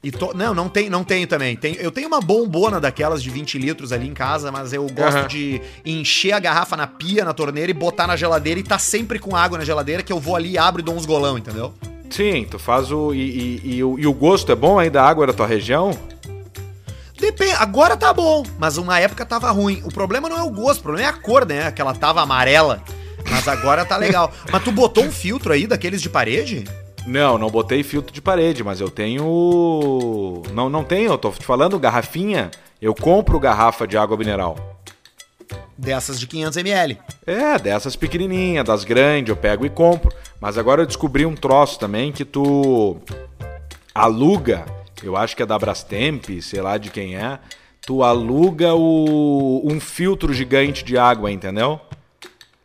E tô, não, não tem, não tenho também. Tem, eu tenho uma bombona daquelas de 20 litros ali em casa, mas eu gosto Aham. de encher a garrafa na pia, na torneira e botar na geladeira e tá sempre com água na geladeira que eu vou ali, abro e dou uns golão, entendeu? Sim, tu faz o. E, e- e o. e o gosto é bom aí da água da tua região? Depende, agora tá bom, mas uma época tava ruim. O problema não é o gosto, o problema é a cor, né? Que ela tava amarela. Mas agora tá legal. *laughs* Mas tu botou um filtro aí daqueles de parede? Não, não botei filtro de parede, mas eu tenho. Não, não tenho, eu tô te falando garrafinha. Eu compro garrafa de água mineral. Dessas de 500ml. É, dessas pequenininhas, das grandes, eu pego e compro. Mas agora eu descobri um troço também que tu aluga, eu acho que é da Brastemp, sei lá de quem é, tu aluga o, um filtro gigante de água, entendeu?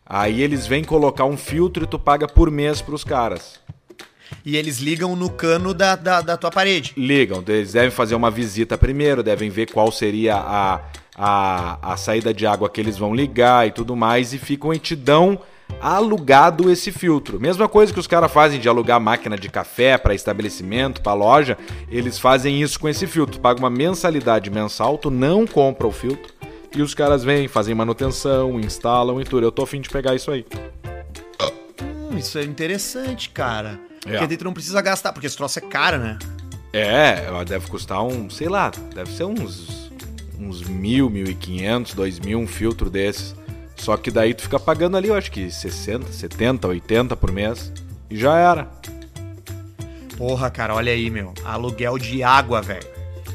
Aí eles vêm colocar um filtro e tu paga por mês pros caras. E eles ligam no cano da, da, da tua parede. Ligam, eles devem fazer uma visita primeiro, devem ver qual seria a, a, a saída de água que eles vão ligar e tudo mais, e ficam e te dão alugado esse filtro. Mesma coisa que os caras fazem de alugar máquina de café para estabelecimento, para loja, eles fazem isso com esse filtro. Paga uma mensalidade mensal, tu não compra o filtro, e os caras vêm, fazem manutenção, instalam e tudo. Eu tô afim de pegar isso aí. Hum, isso é interessante, cara. É. Porque daí tu não precisa gastar, porque esse troço é caro, né? É, ela deve custar um, sei lá, deve ser uns, uns mil, mil e quinhentos, dois mil, um filtro desses. Só que daí tu fica pagando ali, eu acho que 60, 70, 80 por mês. E já era. Porra, cara, olha aí, meu. Aluguel de água, velho.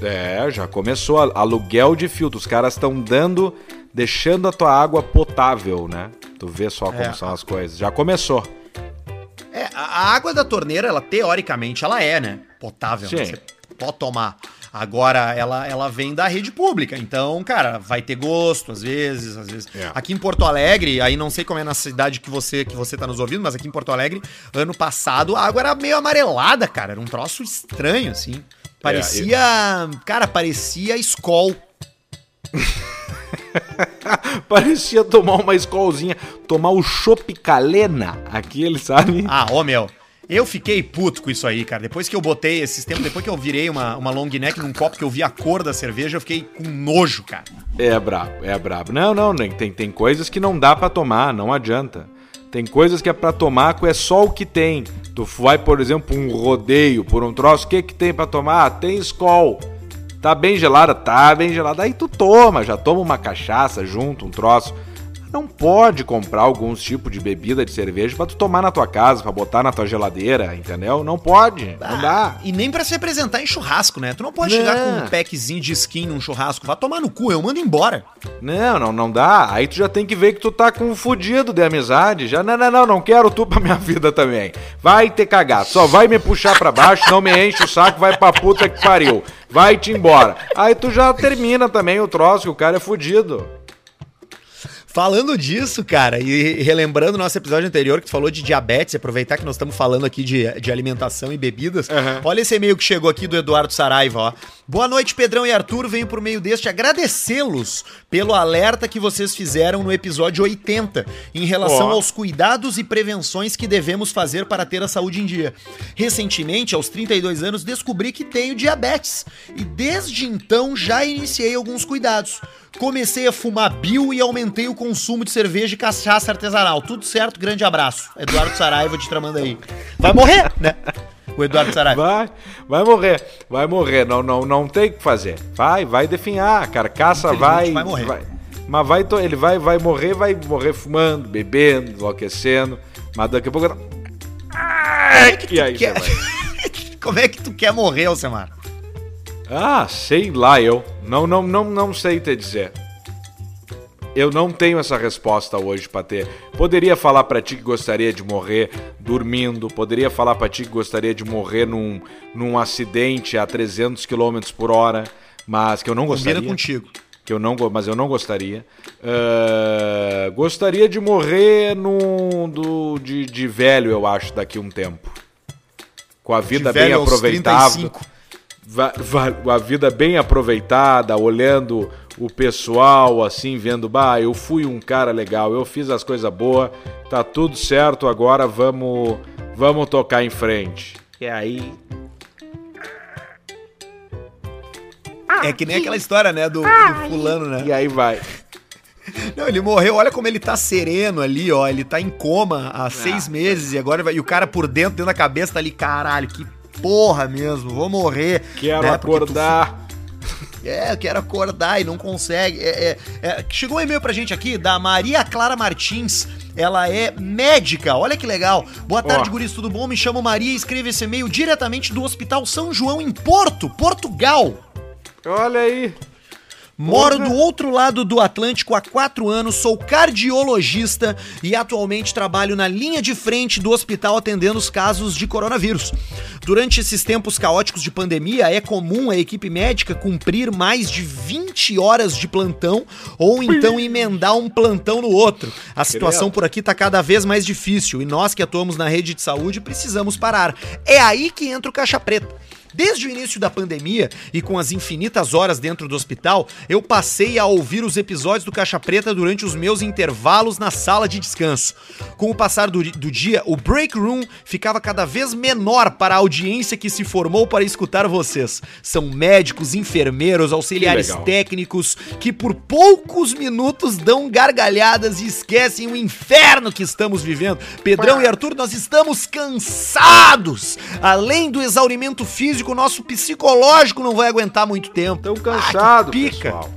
É, já começou. Aluguel de filtro. Os caras estão dando, deixando a tua água potável, né? Tu vê só como É. são as coisas. Já começou. É, a água da torneira, ela teoricamente, ela é, né? Potável. né? Sim. Você pode tomar. Agora, ela, ela vem da rede pública. Então, cara, vai ter gosto, às vezes, às vezes. É. Aqui em Porto Alegre, aí não sei como é na cidade que você, que você tá nos ouvindo, mas aqui em Porto Alegre, ano passado, a água era meio amarelada, cara. Era um troço estranho, assim. Parecia. Cara, parecia Skol. *laughs* Parecia tomar uma escolzinha, tomar o chopp calena, aquele, sabe? Ah, ô meu. Eu fiquei puto com isso aí, cara. Depois que eu botei esses tempos, depois que eu virei uma, uma long neck num copo que eu vi a cor da cerveja, eu fiquei com nojo, cara. É brabo, é brabo. Não, não, nem- tem, tem coisas que não dá pra tomar, não adianta. Tem coisas que é pra tomar, é só o que tem. Tu vai, por exemplo, um rodeio por um troço, o que que tem pra tomar? Ah, Tem Skol. Tá bem gelada? Tá bem gelada. Aí tu toma, já toma uma cachaça junto, um troço. Não pode comprar alguns tipos de bebida de cerveja pra tu tomar na tua casa, pra botar na tua geladeira, entendeu? Não pode, não dá. E nem pra se apresentar em churrasco, né? Tu não pode Não. chegar com um packzinho de skin num churrasco. Vai tomar no cu, eu mando embora. Não, não, não dá. Aí tu já tem que ver que tu tá com um fudido de amizade. Já, não, não, não, não quero tu pra *laughs* minha vida também. Vai ter cagado. Só vai me puxar pra baixo, não me enche o saco, vai pra puta que pariu. Vai te embora. Aí tu já termina também o troço, que o cara é fudido. Falando disso, cara, e relembrando nosso episódio anterior que tu falou de diabetes, aproveitar que nós estamos falando aqui de, de alimentação e bebidas. Aham. Olha esse e-mail que chegou aqui do Eduardo Saraiva, ó. Boa noite, Pedrão e Arthur. Venho por meio deste agradecê-los pelo alerta que vocês fizeram no episódio 80 em relação Ó. aos cuidados e prevenções que devemos fazer para ter a saúde em dia. Recentemente, aos 32 anos, descobri que tenho diabetes e desde então já iniciei alguns cuidados. Comecei a fumar bio e aumentei o consumo de cerveja e cachaça artesanal. Tudo certo, grande abraço. Eduardo Saraiva de Tramandaí. Vai morrer, né? O Eduardo Saraiva. Vai, vai morrer, vai morrer. Não, não, não tem o que fazer. Vai, vai definhar. A carcaça vai. Vai morrer. Mas vai, ele vai, vai morrer, vai morrer fumando, bebendo, enlouquecendo. Mas daqui a pouco. Como é que E aí, quer... vai. *laughs* Como é que tu quer morrer, Alcemar? Ah, sei lá eu. Não, não, não, não sei te dizer. Eu não tenho essa resposta hoje pra ter. Poderia falar pra ti que gostaria de morrer dormindo, poderia falar pra ti que gostaria de morrer num, num acidente a 300 km por hora, mas que eu não gostaria. Combina contigo. Que eu não, mas eu não gostaria. Ah, gostaria de morrer num, do, de, de velho, eu acho, daqui a um tempo. Com a vida bem aproveitável. 35. Va- va- a vida bem aproveitada, olhando o pessoal assim, vendo, bah, eu fui um cara legal, eu fiz as coisas boas, tá tudo certo, agora vamos, vamos tocar em frente. E aí, É que nem aquela história, né, do, do fulano, né? e aí vai. *laughs* Não, ele morreu, olha como ele tá sereno ali, ó. Ele tá em coma há seis meses e agora vai. E o cara por dentro, dentro da cabeça, tá ali, caralho, que porra mesmo, vou morrer. Quero né, acordar. É, eu quero acordar e não consegue. É, é, é. Chegou um e-mail pra gente aqui da Maria Clara Martins. Ela é médica, olha que legal. Boa tarde, Ó. guris, tudo bom? Me chamo Maria e escreve esse e-mail diretamente do Hospital São João, em Porto, Portugal. Olha aí. Moro do outro lado do Atlântico há quatro anos, sou cardiologista e atualmente trabalho na linha de frente do hospital atendendo os casos de coronavírus. Durante esses tempos caóticos de pandemia, é comum a equipe médica cumprir mais de 20 horas de plantão ou então emendar um plantão no outro. A situação por aqui tá cada vez mais difícil e nós que atuamos na rede de saúde precisamos parar. É aí que entra o Caixa Preta. Desde o início da pandemia e com as infinitas horas dentro do hospital, eu passei a ouvir os episódios do Caixa Preta durante os meus intervalos na sala de descanso. Com o passar do, do dia, o break room ficava cada vez menor para a audiência que se formou para escutar vocês. São médicos, enfermeiros, auxiliares legal. técnicos que por poucos minutos dão gargalhadas e esquecem o inferno que estamos vivendo. Pedrão e Arthur, nós estamos cansados. Além do exaurimento físico, nosso psicológico não vai aguentar muito tempo. Tão Ah, cansado, pica. pessoal.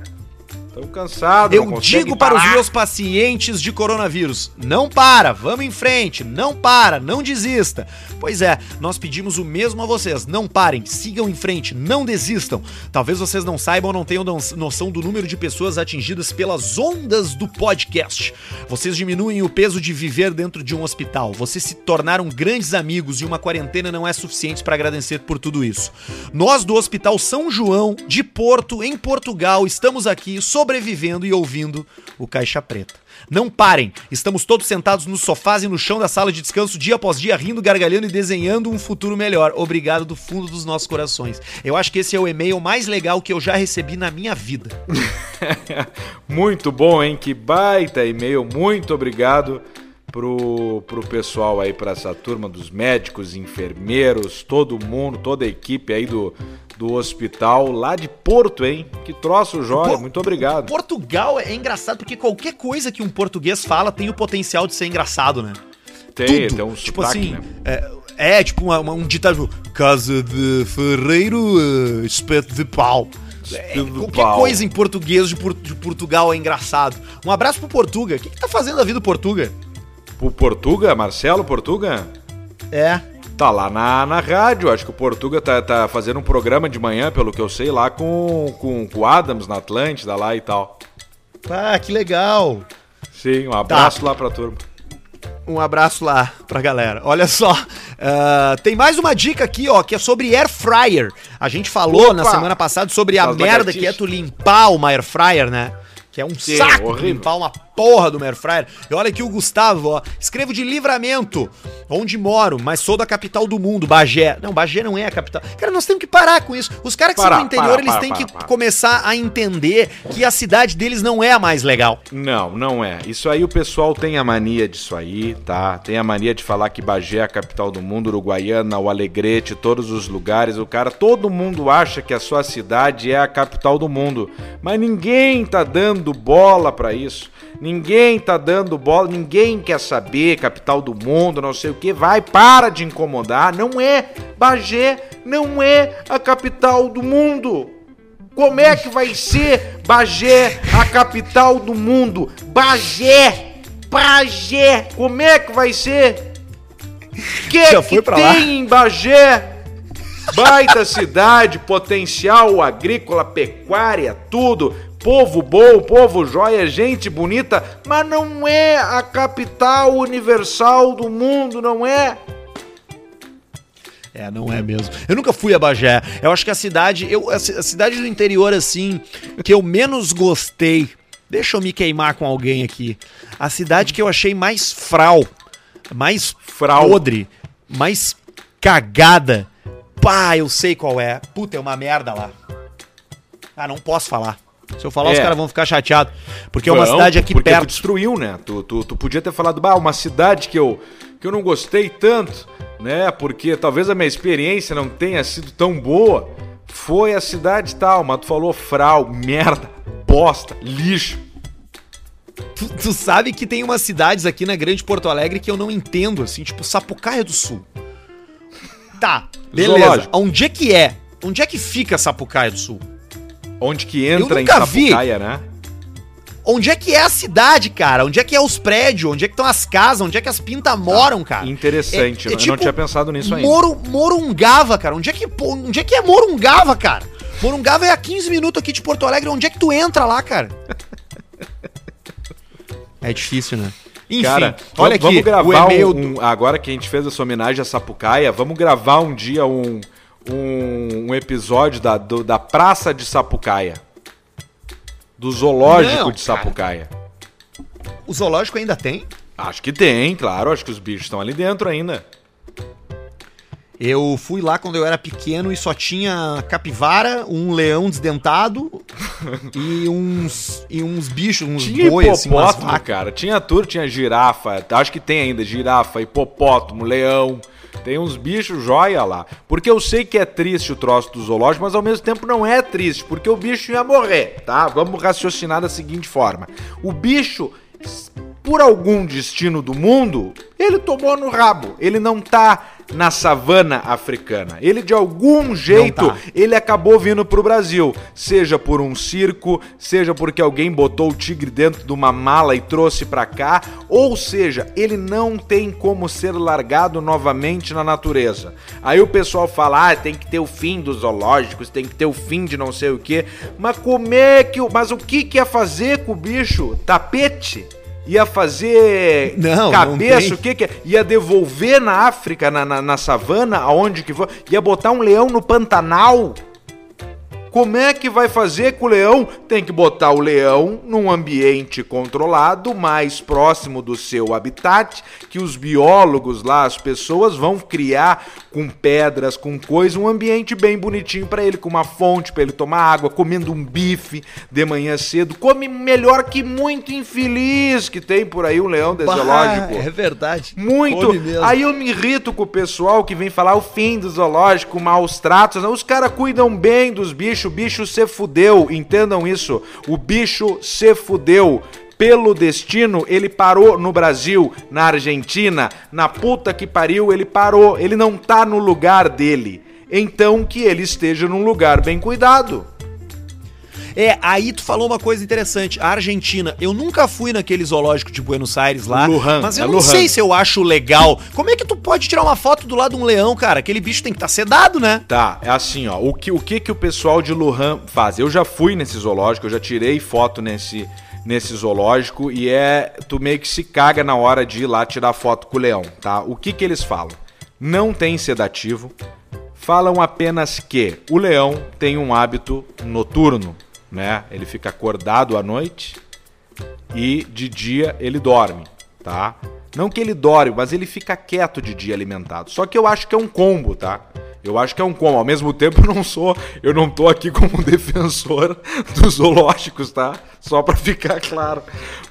Tão cansado. Eu digo para os meus pacientes de coronavírus: não para, vamos em frente, não para, não desista. Pois é, nós pedimos o mesmo a vocês: não parem, sigam em frente, não desistam. Talvez vocês não saibam ou não tenham no- noção do número de pessoas atingidas pelas ondas do podcast. Vocês diminuem o peso de viver dentro de um hospital. Vocês se tornaram grandes amigos e uma quarentena não é suficiente para agradecer por tudo isso. Nós do Hospital São João, de Porto, em Portugal, estamos aqui sobrevivendo e ouvindo o Caixa Preta. Não parem, estamos todos sentados nos sofás e no chão da sala de descanso, dia após dia, rindo, gargalhando e desenhando um futuro melhor. Obrigado do fundo dos nossos corações. Eu acho que esse é o e-mail mais legal que eu já recebi na minha vida. *laughs* Muito bom, hein? Que baita e-mail. Muito obrigado pro, pro pessoal aí, pra essa turma dos médicos, enfermeiros, todo mundo, toda a equipe aí do, do hospital lá de Porto, hein? Que troço jóia. Pô, Muito obrigado. Portugal é engraçado porque qualquer coisa que um português fala tem o potencial de ser engraçado, né? Tem, tudo. tem um tipo sotaque, assim, né? é, é, tipo uma- uma- um ditado, casa de ferreiro, eh, espeto de pau. É, qualquer pau. coisa em português de, Por- de Portugal é engraçado. Um abraço pro Portuga. O que, que tá fazendo da vida do Portuga? O Portuga, Marcelo Portuga? É. Tá lá na, na rádio, acho que o Portuga tá, tá fazendo um programa de manhã, pelo que eu sei, lá com, com, com o Adams na Atlântida lá e tal. Ah, que legal. Sim, um abraço Tá. lá pra turma. Um abraço lá pra galera. Olha só, ah, tem mais uma dica aqui, ó, que é sobre air fryer. A gente falou Opa! na semana passada sobre a merda que é tu limpar uma air fryer, né? Que é um Sim, saco horrível. limpar uma porra do air fryer. E olha aqui o Gustavo, ó. Escrevo de livramento, onde moro, mas sou da capital do mundo, Bagé. Não, Bagé não é a capital. Cara, nós temos que parar com isso. Os caras que Parar, são do interior, parar, eles parar, têm que começar a entender que a cidade deles não é a mais legal. Não, não é. Isso aí o pessoal tem a mania disso aí, tá? Tem a mania de falar que Bagé é a capital do mundo, Uruguaiana, o Alegrete, todos os lugares. O cara, todo mundo acha que a sua cidade é a capital do mundo, mas ninguém tá dando bola pra isso. Ninguém tá dando bola, ninguém quer saber capital do mundo, não sei o que. Vai, para de incomodar. Não é Bagé, não é a capital do mundo. Como é que vai ser Bagé a capital do mundo? Bagé! Bagé! Como é que vai ser? Que Já que foi pra tem lá? em Bagé? Baita cidade, potencial agrícola, pecuária, tudo. Povo bom, povo jóia, gente bonita, mas não é a capital universal do mundo, não é? É, não é mesmo. Eu nunca fui a Bagé. Eu acho que a cidade, eu, a, ci- a cidade do interior, assim, que eu menos gostei. Deixa eu me queimar com alguém aqui. A cidade que eu achei mais fral, mais Frau. podre, mais cagada. Pá, eu sei qual é. Puta, é uma merda lá. Ah, não posso falar. Se eu falar, os É. caras vão ficar chateados. Porque é uma Não, cidade aqui porque tu perto. destruiu, né? Tu, tu, tu podia ter falado, bah, uma cidade que eu, que eu não gostei tanto, né? Porque talvez a minha experiência não tenha sido tão boa. Foi a cidade tal, mas tu falou frau, merda, bosta, lixo. Tu, tu sabe que tem umas cidades aqui na Grande Porto Alegre que eu não entendo, assim, tipo Sapucaia do Sul. Tá, beleza. Zoológico. Onde é que é? Onde é que fica Sapucaia do Sul? Onde que entra em nunca vi. Sapucaia, né? Onde é que é a cidade, cara? Onde é que é os prédios? Onde é que estão as casas? Onde é que as pintas moram, cara? Interessante. É- é eu não tipo tinha pensado nisso ainda. Moru, Morungava, cara. Onde é, que, onde é que é Morungava, cara? Morungava é a 15 minutos aqui de Porto Alegre. Onde é que tu entra lá, cara? *laughs* É difícil, né? Enfim, Cara, olha vamos, aqui. vamos gravar um, um- Agora que a gente fez essa homenagem a Sapucaia, vamos gravar um dia um, um, um episódio da, do- da Praça de Sapucaia. Do zoológico Não, de cara. Sapucaia. O zoológico ainda tem? Acho que tem, claro. Acho que os bichos estão ali dentro ainda. Eu fui lá quando eu era pequeno e só tinha capivara, um leão desdentado *laughs* e uns e uns bichos, uns Tinha boi, assim, umas vacas. cara. Tinha tudo, tinha girafa. Acho que tem ainda girafa, hipopótamo, leão. Tem uns bichos joia lá. Porque eu sei que é triste o troço do zoológico, mas ao mesmo tempo não é triste, porque o bicho ia morrer, tá? Vamos raciocinar da seguinte forma: o bicho, por algum destino do mundo, ele tomou no rabo. Ele não tá na savana africana. Ele de algum jeito tá. ele acabou vindo pro Brasil, seja por um circo, seja porque alguém botou o tigre dentro de uma mala e trouxe pra cá, ou seja, ele não tem como ser largado novamente na natureza. Aí o pessoal fala: "Ah, tem que ter o fim dos zoológicos, tem que ter o fim de não sei o quê". Mas como é que, o- mas o que que ia fazer com o bicho? Tapete? Ia fazer Não, não cabeça, tem. o que que é? Ia devolver na África, na, na, na savana, aonde que for? Ia botar um leão no Pantanal? Como é que vai fazer com o leão? Tem que botar o leão num ambiente controlado, mais próximo do seu habitat, que os biólogos lá, as pessoas vão criar com pedras, com coisa, um ambiente bem bonitinho pra ele, com uma fonte pra ele tomar água, comendo um bife de manhã cedo. Come melhor que muito infeliz que tem por aí um leão de zoológico. é verdade. Muito. Aí eu me irrito com o pessoal que vem falar o fim do zoológico, maus tratos. Os caras cuidam bem dos bichos, o bicho se fudeu, entendam isso. O bicho se fudeu. Pelo destino, ele parou no Brasil, na Argentina, na puta que pariu, ele parou. Ele não tá no lugar dele. Então que ele esteja num lugar bem cuidado. É, aí tu falou uma coisa interessante. A Argentina, eu nunca fui naquele zoológico de Buenos Aires lá, Lujan, mas eu é não sei se eu acho legal. Como é que tu pode tirar uma foto do lado de um leão, cara? Aquele bicho tem que estar sedado, né? Tá, é assim, ó. O que, o que que o pessoal de Lujan faz? Eu já fui nesse zoológico, eu já tirei foto nesse, nesse zoológico e é. Tu meio que se caga na hora de ir lá tirar foto com o leão, tá? O que que eles falam? Não tem sedativo. Falam apenas que o leão tem um hábito noturno, né? Ele fica acordado à noite e de dia ele dorme, tá? Não que ele dorme, mas ele fica quieto de dia alimentado. Só que eu acho que é um combo, tá? Eu acho que é um combo. Ao mesmo tempo, *laughs* eu não sou, eu não tô aqui como um defensor *laughs* dos zoológicos, tá? Só pra ficar claro.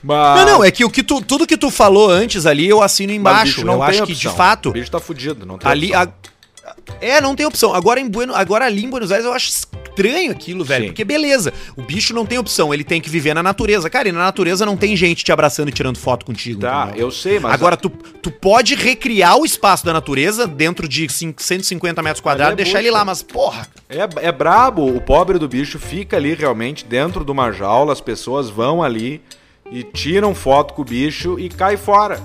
Mas Não, não, é que, o que tu, tudo que tu falou antes ali eu assino embaixo. não Eu acho que opção. de fato O bicho tá fudido, não tem ali opção. a- é, não tem opção. Agora em Bueno, agora ali em Buenos Aires eu acho estranho aquilo, velho, Sim. porque beleza, o bicho não tem opção, ele tem que viver na natureza. Cara, e na natureza não tem gente te abraçando e tirando foto contigo. Tá, entendeu? eu sei, mas Agora, tu, tu pode recriar o espaço da natureza dentro de cin- 150 metros quadrados é e deixar ele lá, mas porra. É, é brabo, o pobre do bicho fica ali realmente dentro de uma jaula, as pessoas vão ali e tiram foto com o bicho e cai fora.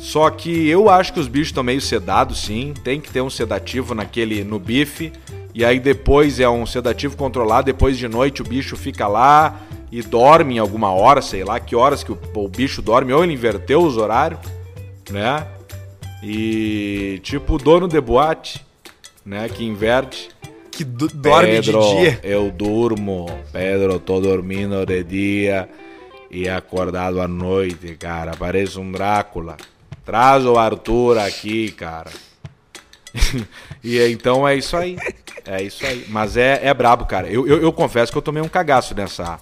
Só que eu acho que os bichos estão meio sedados, sim. Tem que ter um sedativo naquele no bife. E aí depois é um sedativo controlado. Depois de noite o bicho fica lá e dorme em alguma hora, sei lá que horas que o, o bicho dorme. Ou ele inverteu os horários, né? E tipo o dono de boate, né? Que inverte. Que do- dorme Pedro, de dia. Eu durmo. Pedro, tô dormindo de dia e acordado à noite, cara. Parece um Drácula. Traz o Arthur aqui, cara. *laughs* e então é isso aí. É isso aí. Mas é, é brabo, cara. Eu, eu, eu confesso que eu tomei um cagaço nessa.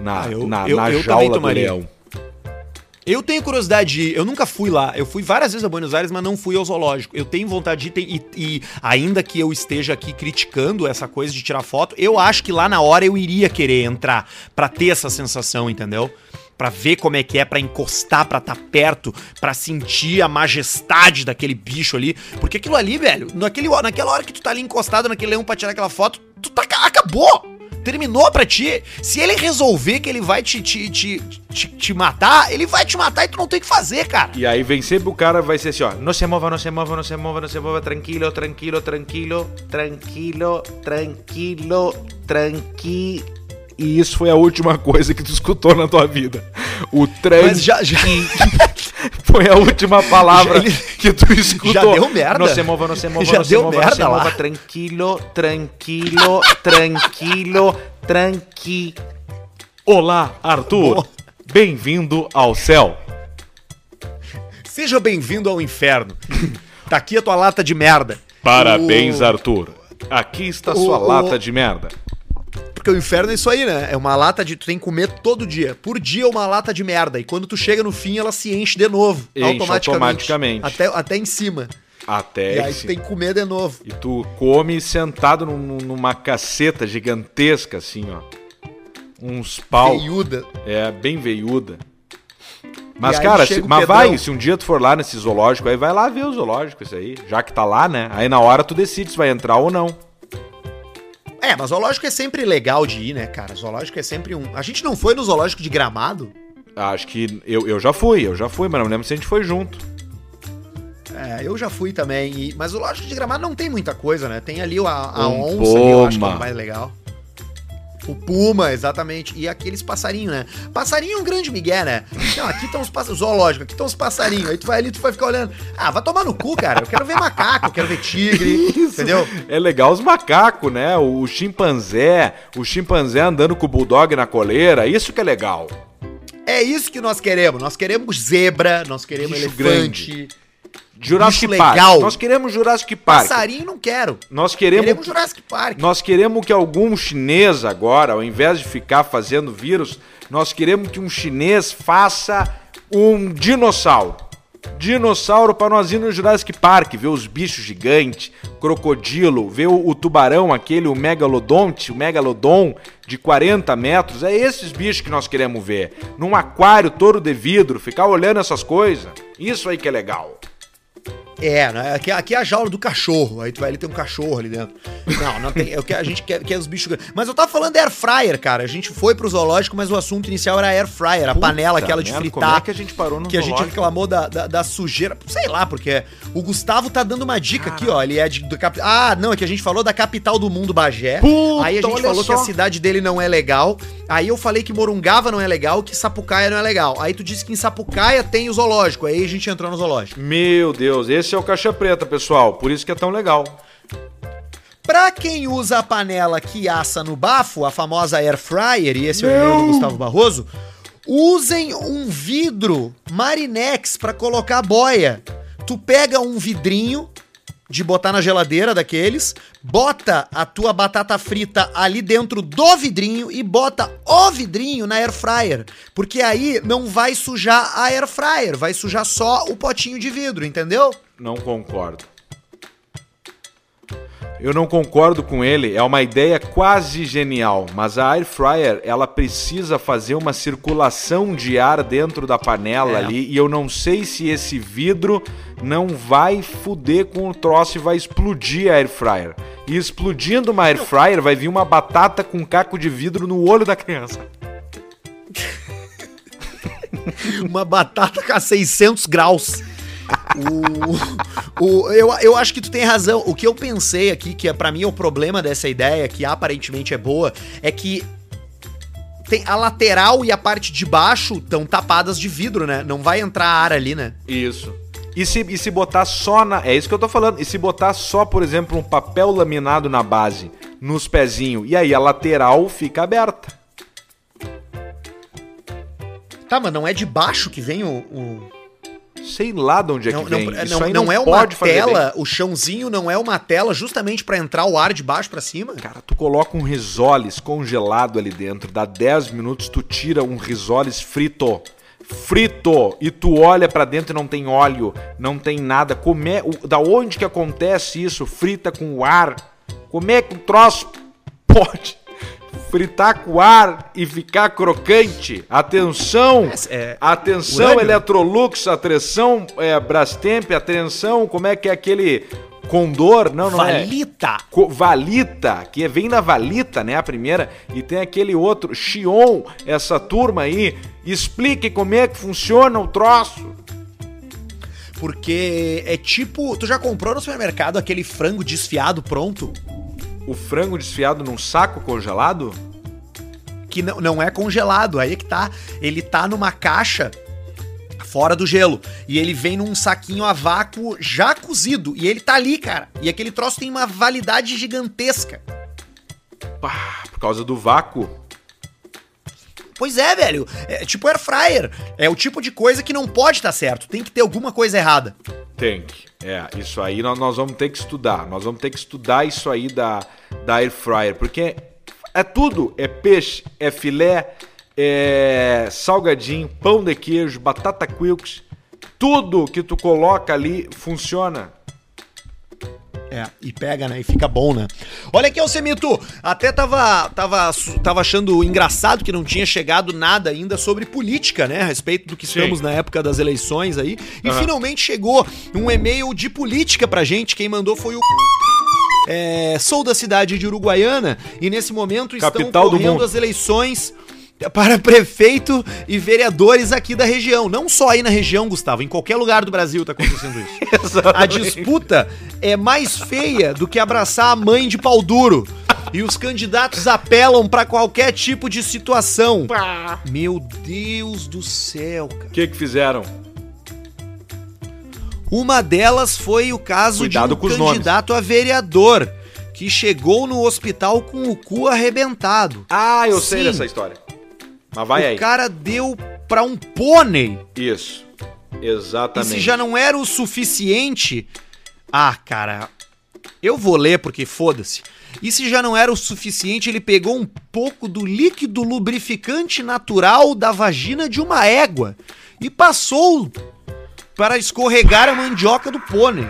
Na, Ah, eu- na, eu- na eu jaula do leão. Eu tenho curiosidade de ir, eu nunca fui lá. Eu fui várias vezes a Buenos Aires, mas não fui ao zoológico. Eu tenho vontade de ir, e, e ainda que eu esteja aqui criticando essa coisa de tirar foto, eu acho que lá na hora eu iria querer entrar pra ter essa sensação, entendeu? Pra ver como é que é, pra encostar, pra estar tá perto, pra sentir a majestade daquele bicho ali. Porque aquilo ali, velho, naquele, naquela hora que tu tá ali encostado naquele leão pra tirar aquela foto, tu tá. Acabou! Terminou pra ti. Se ele resolver que ele vai te, te, te, te, te matar, ele vai te matar e tu não tem o que fazer, cara. E aí vem sempre o cara vai ser assim, ó. Não se mova, não se mova, não se mova, não se mova. Tranquilo, tranquilo, tranquilo, tranquilo, tranquilo, tranquilo. E isso foi a última coisa que tu escutou na tua vida. O tranqui... Mas já, já... *laughs* foi a última palavra ele- que tu escutou. Já deu merda. Não se mova, não se mova, Já não se deu mova, não merda se mova. lá. Tranquilo, tranquilo, tranquilo, tranqui. Olá, Arthur. Bem-vindo ao céu. Seja bem-vindo ao inferno. Tá aqui a tua lata de merda. Parabéns, O- Arthur. Aqui está O- sua lata de merda. Porque o inferno é isso aí, né? É uma lata de. Tu tem que comer todo dia. Por dia, uma lata de merda. E quando tu chega no fim, ela se enche de novo. Enche automaticamente. Até, até em cima. Até e aí esse- tu tem que comer de novo. E tu come sentado num- numa caceta gigantesca, assim, ó. Uns pau. Feiuda. É, bem veiuda. Mas, cara, se- mas Pedrão. vai, se um dia tu for lá nesse zoológico, aí vai lá ver o zoológico, isso aí. Já que tá lá, né? Aí na hora tu decide se vai entrar ou não. É, mas zoológico é sempre legal de ir, né, cara? Zoológico é sempre um. A gente não foi no zoológico de gramado? Acho que eu, eu já fui, eu já fui, mas não lembro se a gente foi junto. É, eu já fui também. e- Mas o zoológico de gramado não tem muita coisa, né? Tem ali a, a Um onça, ali, eu acho que é o mais legal. O puma, exatamente. E aqueles passarinhos, né? Passarinho é um grande migué, né? Não, aqui estão os passarinhos. Zoológico, aqui estão os passarinhos. Aí tu vai ali, tu vai ficar olhando. Ah, vai tomar no cu, cara. Eu quero ver macaco, eu quero ver tigre. *laughs* Entendeu? É legal os macacos, né? O, chimpanzé, o chimpanzé andando com o bulldog na coleira, isso que é legal. É isso que nós queremos. Nós queremos zebra, nós queremos Bicho elefante. Jurassic Bicho Park. legal. Nós queremos Jurassic Park. Passarinho não quero. Nós queremos, Queremos Jurassic Park. nós queremos que algum chinês agora, ao invés de ficar fazendo vírus, nós queremos que um chinês faça um dinossauro. Dinossauro para nós ir no Jurassic Park, ver os bichos gigantes, crocodilo, ver o, o tubarão, aquele, o megalodonte, o megalodon de 40 metros. É esses bichos que nós queremos ver. Num aquário todo de vidro, ficar olhando essas coisas. Isso aí que é legal. É, né? Aqui, aqui é a jaula do cachorro. Aí tu vai ali tem um cachorro ali dentro. Não, não tem. É que a gente quer, quer os bichos. grandes. Mas eu tava falando da air fryer, cara. A gente foi pro zoológico, mas o assunto inicial era air fryer, a panela Puta aquela de merda, fritar. Como é que a gente parou no que a gente zoológico? reclamou da, da, da sujeira. Sei lá, porque o Gustavo tá dando uma dica aqui, ó. Ele é de. Do cap... Ah, não, é que a gente falou da capital do mundo, Bagé. Puta, Aí a gente falou que só. a cidade dele não é legal. Aí eu falei que Morungava não é legal, que Sapucaia não é legal. Aí tu disse que em Sapucaia tem o zoológico. Aí a gente entrou no zoológico. Meu Deus, esse é o caixa preta, pessoal. Por isso que é tão legal. Pra quem usa a panela que assa no bafo, a famosa air fryer, e esse é o do Gustavo Barroso, usem um vidro Marinex pra colocar a boia. Tu pega um vidrinho de botar na geladeira daqueles, bota a tua batata frita ali dentro do vidrinho e bota o vidrinho na air fryer, porque aí não vai sujar a air fryer, vai sujar só o potinho de vidro, entendeu? Não concordo. Eu não concordo com ele, é uma ideia quase genial, mas a air fryer, ela precisa fazer uma circulação de ar dentro da panela É. ali, e eu não sei se esse vidro não vai fuder com o troço e vai explodir a air fryer. E explodindo uma air fryer, vai vir uma batata com um caco de vidro no olho da criança. *laughs* uma batata com 600 graus. O, *laughs* o, eu, eu acho que tu tem razão. O que eu pensei aqui, que é, pra mim é o problema dessa ideia, que aparentemente é boa, é que tem a lateral e a parte de baixo estão tapadas de vidro, né? Não vai entrar ar ali, né? Isso. E se, e se botar só na. É isso que eu tô falando. E se botar só, por exemplo, um papel laminado na base, nos pezinhos, e aí a lateral fica aberta. Tá, mas não é de baixo que vem o. o- Sei lá de onde é Não, que não, vem. não, Isso aí não é uma tela, o chãozinho não é uma tela justamente pra entrar o ar de baixo pra cima? Cara, tu coloca um risoles congelado ali dentro, dá 10 minutos, tu tira um risoles frito. Frito! E tu olha pra dentro e não tem óleo, não tem nada. Como é, o- da onde que acontece isso? Frita com o ar. Como é que o troço *laughs* pode fritar com ar e ficar crocante. Atenção! É, atenção, urânio. Electrolux, atenção, é, Brastemp, atenção, como é que é aquele Condor? Não, não é. Valita. Co- Valita, que vem da Valita, né? A primeira. E tem aquele outro, Xion, essa turma aí. Explique como é que funciona o troço. Porque é tipo. Tu já comprou no supermercado aquele frango desfiado pronto? O frango desfiado num saco congelado? Que não, não é congelado. Aí é que tá. Ele tá numa caixa fora do gelo. E ele vem num saquinho a vácuo já cozido. E ele tá ali, cara. E aquele troço tem uma validade gigantesca. Pá, por causa do vácuo. Pois é, velho. É tipo air fryer. É o tipo de coisa que não pode estar certo. Tem que ter alguma coisa errada. Tem que. É, isso aí nós, nós vamos ter que estudar. Nós vamos ter que estudar isso aí da, da air fryer. Porque é tudo. É peixe, é filé, é salgadinho, pão de queijo, batata quilks. Tudo que tu coloca ali funciona. É, e pega, né? E fica bom, né? Olha aqui, Alcemito. Até tava, tava, tava achando engraçado que não tinha chegado nada ainda sobre política, né? A respeito do que Sim. estamos na época das eleições aí. E Aham. finalmente chegou um e-mail de política pra gente. Quem mandou foi o. É, sou da cidade de Uruguaiana e nesse momento estão Capital do correndo as eleições para prefeito e vereadores aqui da região. Não só aí na região, Gustavo, em qualquer lugar do Brasil tá acontecendo isso. *laughs* A disputa é mais feia do que abraçar a mãe de pau duro. E os candidatos apelam pra qualquer tipo de situação. Meu Deus do céu, cara. O que que fizeram? Uma delas foi o caso Cuidado de um candidato a vereador que chegou no hospital com o cu arrebentado. Ah, eu sei Sim. dessa história. Mas vai o aí. cara deu pra um pônei. Isso. E Exatamente. se já não era o suficiente. Ah, cara. Eu vou ler porque foda-se. E se já não era o suficiente, ele pegou um pouco do líquido lubrificante natural da vagina de uma égua e passou para escorregar a mandioca do pônei.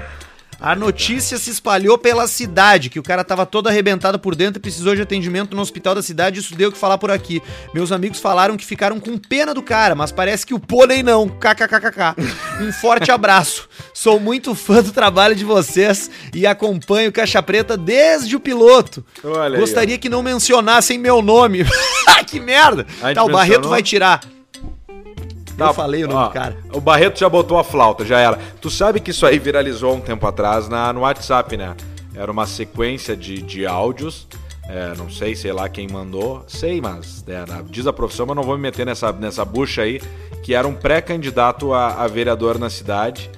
A notícia se espalhou pela cidade, que o cara tava todo arrebentado por dentro e precisou de atendimento no hospital da cidade. Isso deu o que falar por aqui. Meus amigos falaram que ficaram com pena do cara, mas parece que o pônei não. KKKKK. Um forte *laughs* abraço. Sou muito fã do trabalho de vocês e acompanho o Caixa Preta desde o piloto. Olha aí, Gostaria que não mencionassem meu nome. *laughs* que merda! Tá, o Barreto vai tirar. Tá, Eu falei o nome ó, do cara. O Barreto já botou a flauta, já era. Tu sabe que isso aí viralizou um tempo atrás na, no WhatsApp, né? Era uma sequência de, de áudios. é, não sei, sei lá quem mandou. Sei, mas é, diz a profissão, mas não vou me meter nessa, nessa bucha aí. Que era um pré-candidato a, a vereador na cidade.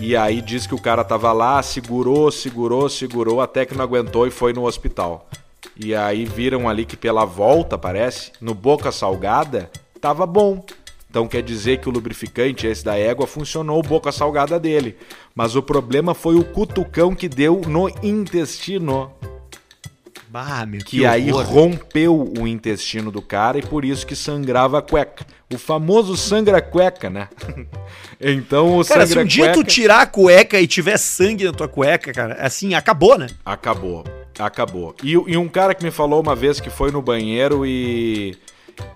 E aí diz que o cara tava lá, segurou, segurou, segurou, até que não aguentou e foi no hospital. E aí viram ali que pela volta, parece, no Boca Salgada, tava bom. Então quer dizer que o lubrificante, esse da égua, funcionou boca salgada dele. Mas o problema foi o cutucão que deu no intestino. Bah, meu, Que, aí rompeu o intestino do cara e por isso que sangrava a cueca. O famoso sangra cueca, né? *laughs* então o Cara, se sangra um dia tu tirar a cueca e tiver sangue na tua cueca, cara, assim, acabou, né? acabou. Acabou. E, e um cara que me falou uma vez que foi no banheiro e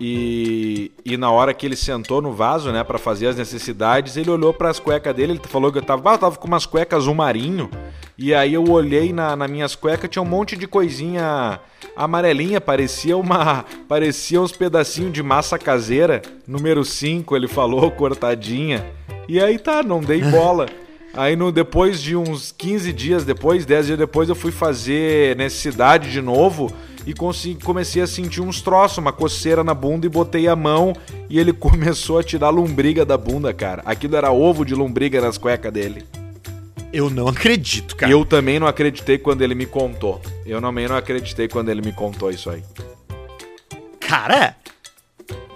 e, e na hora que ele sentou no vaso, né, Pra fazer as necessidades, ele olhou pras cuecas dele, ele falou que eu tava, ah, eu tava com umas cuecas azul marinho, e aí eu olhei na, nas minhas cuecas, tinha um monte de coisinha amarelinha, parecia uma, *laughs* parecia uns pedacinhos de massa caseira, número 5, ele falou, *laughs* cortadinha. E aí tá, não dei *laughs* bola. Aí no, depois de uns 15 dias depois, 10 dias depois, eu fui fazer necessidade de novo e comecei a sentir uns troços, uma coceira na bunda e botei a mão e ele *laughs* começou a tirar lombriga da bunda, cara. Aquilo era ovo de lombriga nas cuecas dele. Eu não acredito, cara. Eu também não acreditei quando ele me contou. Eu também não acreditei quando ele me contou isso aí. Cara,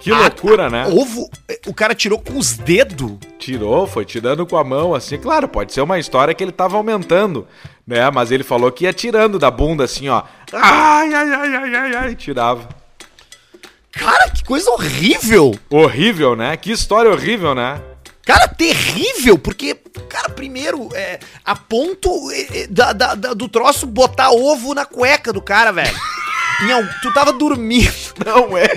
Que Ah, loucura, né? ovo, o cara tirou com os dedos. Tirou, foi tirando com a mão, assim. Claro, pode ser uma história que ele tava aumentando, né? Mas ele falou que ia tirando da bunda, assim, ó. Ai, ai, ai, ai, ai, ai. Tirava. Cara, que coisa horrível. Horrível, né? Que história horrível, né? Cara, terrível, porque, cara, primeiro, é, a ponto é, é, da, da- da- do troço botar ovo na cueca do cara, velho. Em tu tava dormindo. *laughs* Não é.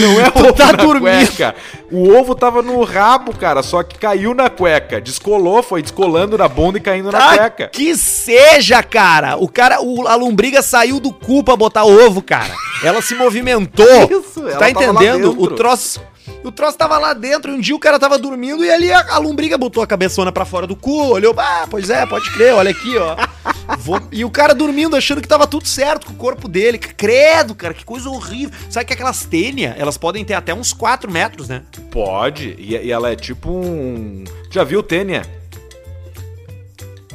Não é Tu ovo tá na dormindo. cueca. O ovo tava no rabo, cara, só que caiu na cueca. Descolou, foi descolando na bunda e caindo na Ah, cueca. que seja, cara. O cara, o, a lombriga saiu do cu pra botar ovo, cara. Ela se movimentou. Isso, ela tá entendendo? O troço, o troço tava lá dentro. e Um dia o cara tava dormindo e ali a, a lombriga botou a cabeçona pra fora do cu, olhou, ah, pois é, pode crer, olha aqui, ó. *laughs* Vou- E o cara dormindo achando que tava tudo certo com o corpo dele. Credo, cara, que coisa horrível. Sabe que aquelas tênia, elas podem ter até uns 4 metros, né? Pode. E, e ela é tipo um. Já viu Tênia?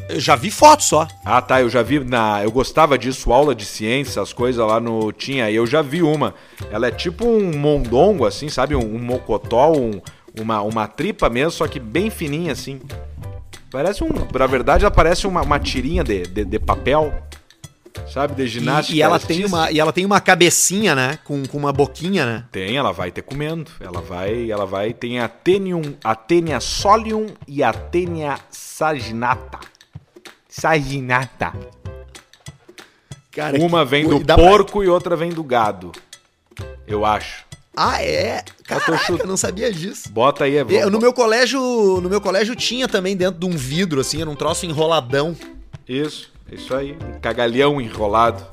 Eu já vi fotos só. Ah, tá. Eu já vi na. Eu gostava disso, aula de ciência, as coisas lá no. Tinha. E eu já vi uma. Ela é tipo um mondongo, assim, sabe? Um, um mocotó, um- uma, uma tripa mesmo, só que bem fininha, assim. Parece um. Na verdade, ela parece uma, uma tirinha de, de, de papel. Sabe? De ginástica. E, e ela tem uma, e ela tem uma cabecinha, né? Com, com uma boquinha, né? Tem, ela vai ter comendo. Ela vai, ela vai. Tem a Tenium, a Tenia solium e a Tenia saginata. Saginata. Cara, Uma que vem do dá pra- porco e outra vem do gado. Eu acho. Ah, é? Caraca, chut- eu não sabia disso. Bota aí, é Eu, no meu colégio, no meu colégio tinha também dentro de um vidro assim, era um troço enroladão. Isso, isso aí. Um cagalhão enrolado.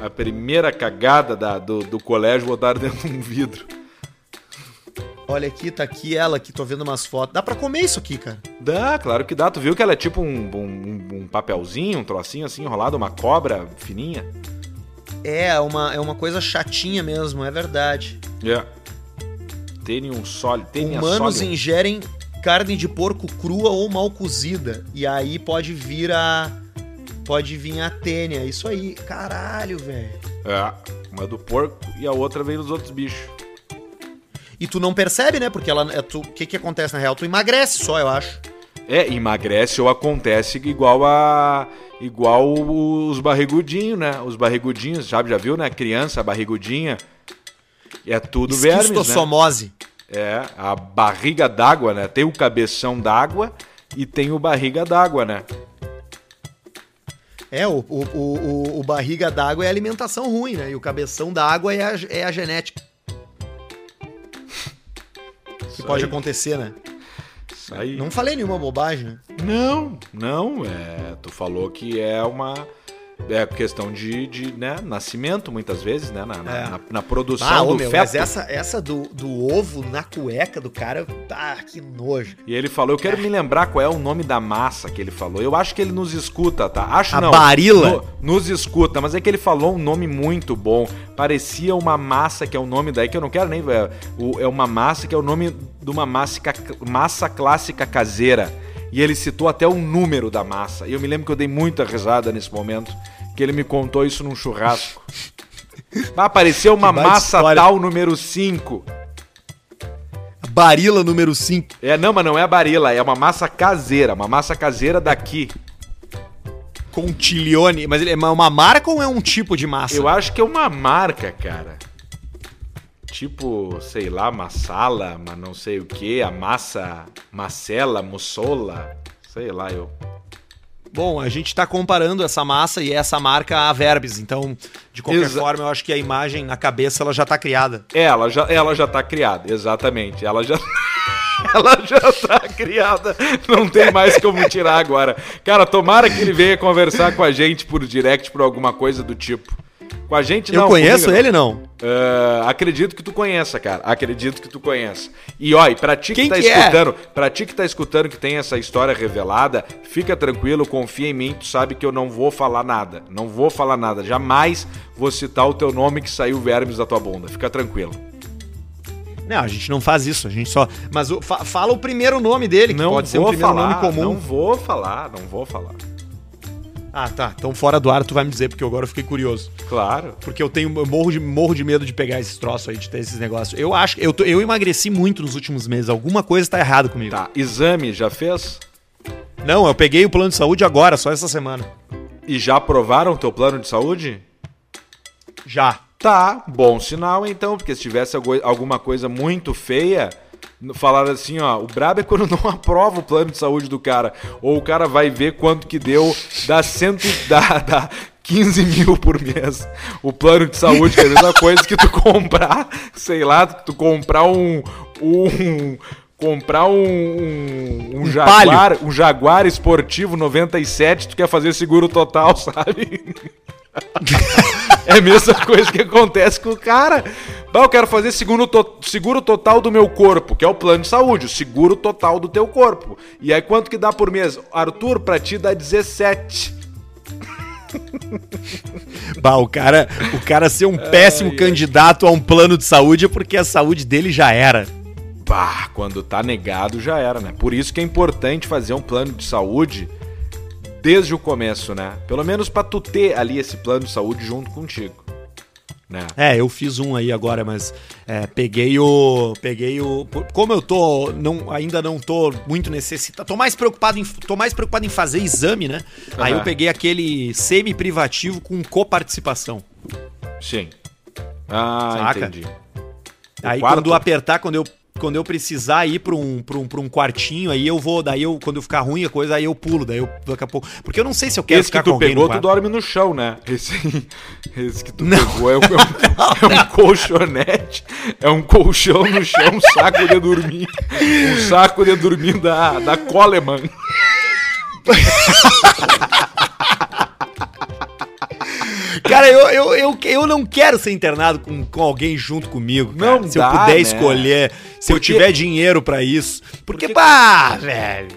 A primeira cagada da- do, do colégio botaram dentro de um vidro. Olha aqui, tá aqui ela que tô vendo umas fotos. Dá pra comer isso aqui, cara. Dá, claro que dá. Tu viu que ela é tipo um, um, um papelzinho, um trocinho assim enrolado, uma cobra fininha? É, uma, é uma coisa chatinha mesmo, é verdade. É. Tem um sólido. Humanos ingerem carne de porco crua ou mal cozida. E aí pode vir a. Pode vir a tênia. Isso aí. Caralho, velho. É, uma do porco e a outra vem dos outros bichos. E tu não percebe, né? Porque ela. é tu- O que que acontece na real? Tu emagrece só, eu acho. É, emagrece ou acontece igual a. igual os barrigudinhos, né? Os barrigudinhos, sabe? Já viu, né? Criança, barrigudinha. É tudo vermes, né? É, a barriga d'água, né? Tem o cabeção d'água e tem o barriga d'água, né? É, o, o, o, o- barriga d'água é a alimentação ruim, né? E o cabeção d'água é a, é a genética. Que pode aí, acontecer, né? Isso aí. Não falei nenhuma bobagem, né? Não, não, é, tu falou que é uma é questão de, de né, nascimento muitas vezes, né, na, É. na- na produção Ah, do meu, feto. mas essa, essa do, do ovo na cueca do cara, tá, que nojo. E ele falou, eu quero me lembrar qual é o nome da massa que ele falou. Eu acho que ele nos escuta, tá? Acho A não. Barilla? No- nos escuta, mas é que ele falou um nome muito bom. Parecia uma massa que é o nome daí que eu não quero nem ver. É uma massa que é o nome de uma massa, massa clássica caseira. E ele citou até o número da massa. E eu me lembro que eu dei muita risada nesse momento, que ele me contou isso num churrasco. *laughs* Ah, apareceu uma massa história. tal número 5. Barila número 5. É, não, mas não é a barila, é uma massa caseira, uma massa caseira daqui. Contiglione. Mas ele é uma marca ou é um tipo de massa? Eu acho que é uma marca, cara. Tipo, sei lá, massala, mas não sei o que, a massa, macela, mussola, sei lá, eu. Bom, a gente tá comparando essa massa e essa marca a Verbes, então, de qualquer Exa- forma, eu acho que a imagem na cabeça ela já tá criada. Ela já, ela já tá criada, exatamente. Ela já. *laughs* Ela já tá criada, não tem mais como tirar agora. Cara, tomara que ele venha conversar com a gente por direct, por alguma coisa do tipo. Com a gente Eu não. conheço comigo ele, não? Ah, acredito que tu conheça, cara. Acredito que tu conheça. E ó, e pra ti que Quem tá que é? escutando, pra ti que tá escutando que tem essa história revelada, fica tranquilo, confia em mim, tu sabe que eu não vou falar nada. Não vou falar nada. Jamais vou citar o teu nome que saiu vermes da tua bunda. Fica tranquilo. Não, a gente não faz isso, a gente só. Mas o- fa- fala o primeiro nome dele, que não pode ser um vou primeiro falar, nome comum. não vou falar, não vou falar. Ah, tá. Então fora do ar tu vai me dizer, porque agora eu fiquei curioso. Claro. Porque eu tenho eu morro de, morro de medo de pegar esses troços aí, de ter esses negócios. Eu acho eu, eu emagreci muito nos últimos meses. Alguma coisa tá errada comigo. Tá, exame já fez? Não, eu peguei o plano de saúde agora, só essa semana. E já aprovaram o teu plano de saúde? Já. Tá, bom sinal então, porque se tivesse algu- alguma coisa muito feia, falaram assim, ó, o brabo é quando não *laughs* aprova o plano de saúde do cara, ou o cara vai ver quanto que deu, dá cento, dá, dá 15 mil por mês. O plano de saúde, que é a mesma coisa que tu comprar, sei lá, tu comprar um. um comprar um, um, um Jaguar, um Jaguar esportivo 97, tu quer fazer seguro total, *laughs* sabe? *laughs* é a mesma coisa que acontece com o cara. Bah, eu quero fazer seguro, to seguro total do meu corpo, que é o plano de saúde, o seguro total do teu corpo. E aí quanto que dá por mês? Arthur, pra ti dá 17. *laughs* Bah, o cara, o cara ser um péssimo ai. candidato a um plano de saúde é porque a saúde dele já era. Bah, quando tá negado já era, né? Por isso que é importante fazer um plano de saúde desde o começo, né? Pelo menos pra tu ter ali esse plano de saúde junto contigo. Né? É, eu fiz um aí agora, mas é, peguei o. Peguei o. Como eu tô. Não, ainda não tô muito necessitado. Tô mais preocupado em. Tô mais preocupado em fazer exame, né? Aí Aham. eu peguei aquele semi-privativo com coparticipação. Sim. Ah, Saca? entendi. O Aí quarto? quando apertar, quando eu. Quando eu precisar ir pra um, pra, um, pra um quartinho, aí eu vou, daí eu, quando eu ficar ruim a coisa, aí eu pulo, daí eu daqui a pouco. Porque eu não sei se eu quero Esse que ficar tu com alguém pegou, tu dorme no chão, né? Esse, esse que tu Não. pegou é um, *laughs* é um- é um colchonete, é um colchão no chão, um saco de dormir. Um saco de dormir da, da Coleman. *laughs* Cara, eu, eu, eu, eu não quero ser internado com, com alguém junto comigo. cara. Não se dá, eu puder né? escolher, se eu Porque- tiver dinheiro pra isso. Porque, Porque- pá, velho.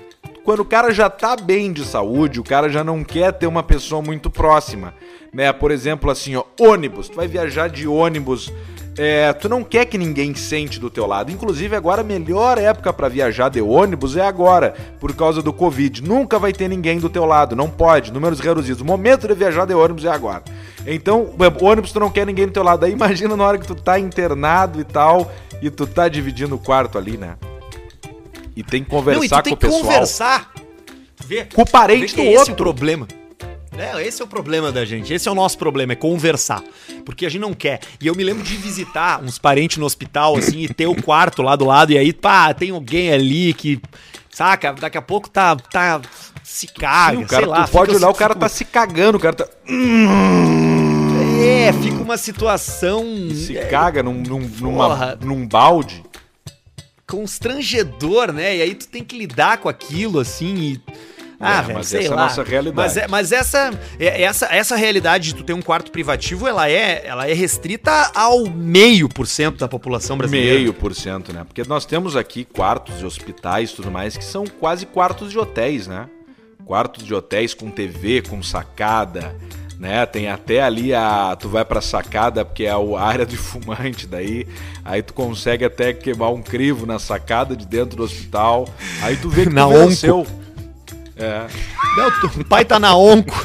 Quando o cara já tá bem de saúde, o cara já não quer ter uma pessoa muito próxima. Né? Por exemplo, assim, ó, ônibus. Tu vai viajar de ônibus. é, tu não quer que ninguém sente do teu lado. Inclusive, agora a melhor época pra viajar de ônibus é agora, por causa do Covid. Nunca vai ter ninguém do teu lado, não pode, números reduzidos. O momento de viajar de ônibus é agora. Então, ônibus tu não quer ninguém do teu lado. Aí imagina na hora que tu tá internado e tal, e tu tá dividindo o quarto ali, né? E tem que conversar não, e tu tem com o que pessoal. conversar. Vê, Com o parente do é esse outro. o problema. É, esse é o problema da gente. Esse é o nosso problema, é conversar. Porque a gente não quer. E eu me lembro de visitar uns parentes no hospital, assim, e ter o quarto lá do lado, e aí, pá, tem alguém ali que. Saca? Daqui a pouco tá. tá se caga, Sim, o cara, sei lá. pode olhar, o cara tá se cagando, o cara tá, É, fica uma situação. se é, caga num, num, numa- num balde. constrangedor, né? E aí tu tem que lidar com aquilo, assim, e... Ah, É, velho, mas sei essa é a lá. nossa realidade. Mas, é- mas essa, é- essa, essa realidade de tu ter um quarto privativo, ela é, ela é restrita ao meio por cento da população brasileira. Meio por cento, né? Porque nós temos aqui quartos de hospitais e tudo mais que são quase quartos de hotéis, né? Quartos de hotéis com TV, com sacada, né? Tem até ali a. Tu vai pra sacada, porque é a área de *laughs* fumante, daí. Aí tu consegue até queimar um crivo na sacada de dentro do hospital. Aí tu vê que *laughs* Na tu venceu. É. Não, o pai tá na onco,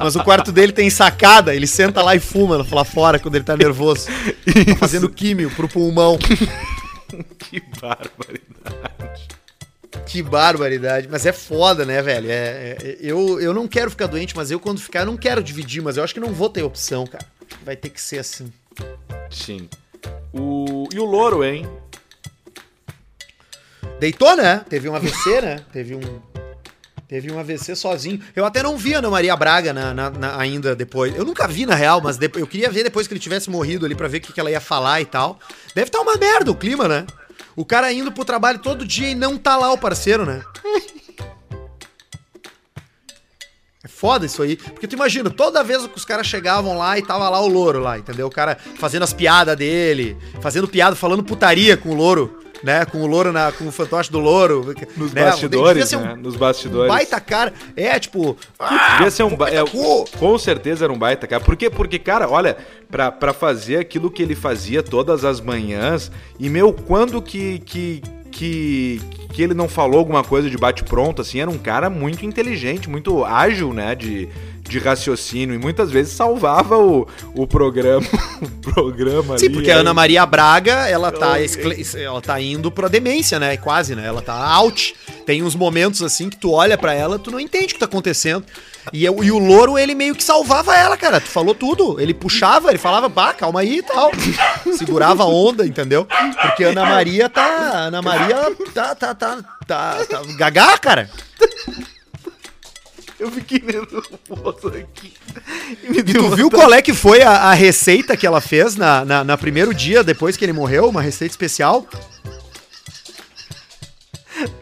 mas o quarto dele tem sacada, ele senta lá e fuma lá fora quando ele tá nervoso. Tá fazendo químio pro pulmão. *laughs* Que barbaridade. Que barbaridade. Mas é foda, né, velho? É, é- eu, eu não quero ficar doente, mas eu quando ficar, eu não quero dividir, mas eu acho que não vou ter opção, cara. Vai ter que ser assim. Sim. O... E o louro, hein? Deitou, né? Teve um AVC, *laughs* né? Teve um. Teve um AVC sozinho. Eu até não vi a Ana Maria Braga na- na- na- ainda depois. Eu nunca vi, na real, mas depois, eu queria ver depois que ele tivesse morrido ali pra ver o que, que ela ia falar e tal. Deve estar uma merda o clima, né? O cara indo pro trabalho todo dia e não tá lá o parceiro, né? É foda isso aí. Porque tu imagina, toda vez que os caras chegavam lá e tava lá o louro lá, entendeu? O cara fazendo as piadas dele, fazendo piada, falando putaria com o louro, né? Com o louro, na, com o fantoche do louro. Nos né? Bastidores, um né? Nos bastidores. Baita cara. É, tipo. ah, Devia ser um ba- é, com certeza era um baita, cara. Por quê? Porque, cara, olha, pra, pra fazer aquilo que ele fazia todas as manhãs, e meu, quando que, que, que, que ele não falou alguma coisa de bate-pronto, assim, era um cara muito inteligente, muito ágil, né, de, de raciocínio, e muitas vezes salvava o, o programa, *laughs* o programa Sim, ali, porque a aí- Ana Maria Braga, ela tá, escle- ela tá indo pra demência, né? Quase, né? Ela tá out. Tem uns momentos assim que tu olha pra ela, tu não entende o que tá acontecendo. E, eu- e o louro, ele meio que salvava ela, cara. Tu falou tudo. Ele puxava, ele falava, pá, calma aí e tal. *laughs* Segurava a onda, entendeu? Porque a Ana Maria tá. a Ana Maria tá. tá, tá, tá, tá gagá, cara. Eu fiquei nervoso aqui. E me E tu viu qual é que foi a, a receita que ela fez na, na, na primeiro dia depois que ele morreu? Uma receita especial?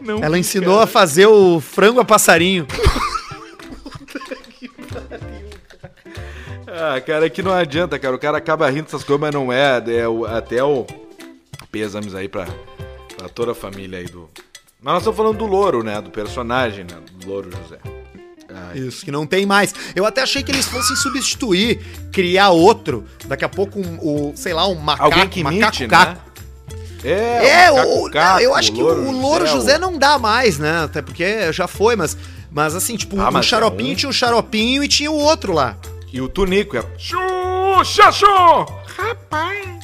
Não, Ela ensinou a fazer o frango a passarinho. *laughs* Ah, cara, é que não adianta, cara. O cara acaba rindo dessas coisas, mas não é. é o- até o. Pêsames aí pra, pra toda a família aí do. Mas nós estamos falando do louro, né? Do personagem, né? Do louro José. Ai, Isso, que não tem mais. Eu até achei que eles fossem substituir, criar outro. Daqui a pouco, um, o, sei lá, um macaco, Alguém que macaco imite, né? caco. É, É, o o, macaco não, caco, eu acho que o, o Louro o- José não dá mais, né? Até porque já foi, mas, mas assim, tipo, Ah, um é xaropinho um- tinha um xaropinho e tinha o outro lá. E o Tunico é. Xuxa, xu! Rapaz.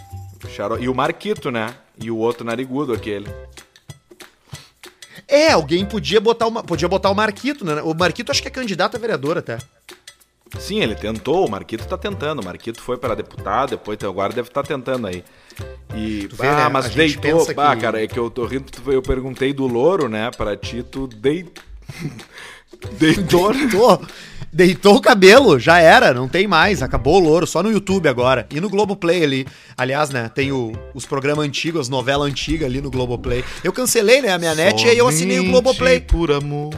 E o Marquito, né? E o outro narigudo, aquele. É, alguém podia botar, uma, podia botar o Marquito, né? O Marquito acho que é candidato a vereador até. Sim, ele tentou, o Marquito tá tentando. O Marquito foi para deputado, depois agora deve estar tentando aí. E, vê, ah, né? mas deitou. pensa Ah, que- cara, é que eu tô rindo, eu perguntei do louro, né, pra ti, tu dei... *laughs* deitou. né? Deitou, deitou o cabelo, já era, não tem mais, acabou o louro, só no YouTube agora. E no Globoplay ali. Aliás, né, tem o- os programas antigos, as novelas antigas ali no Globoplay. Eu cancelei, né, a minha net e aí eu assinei o Globoplay. Por amor.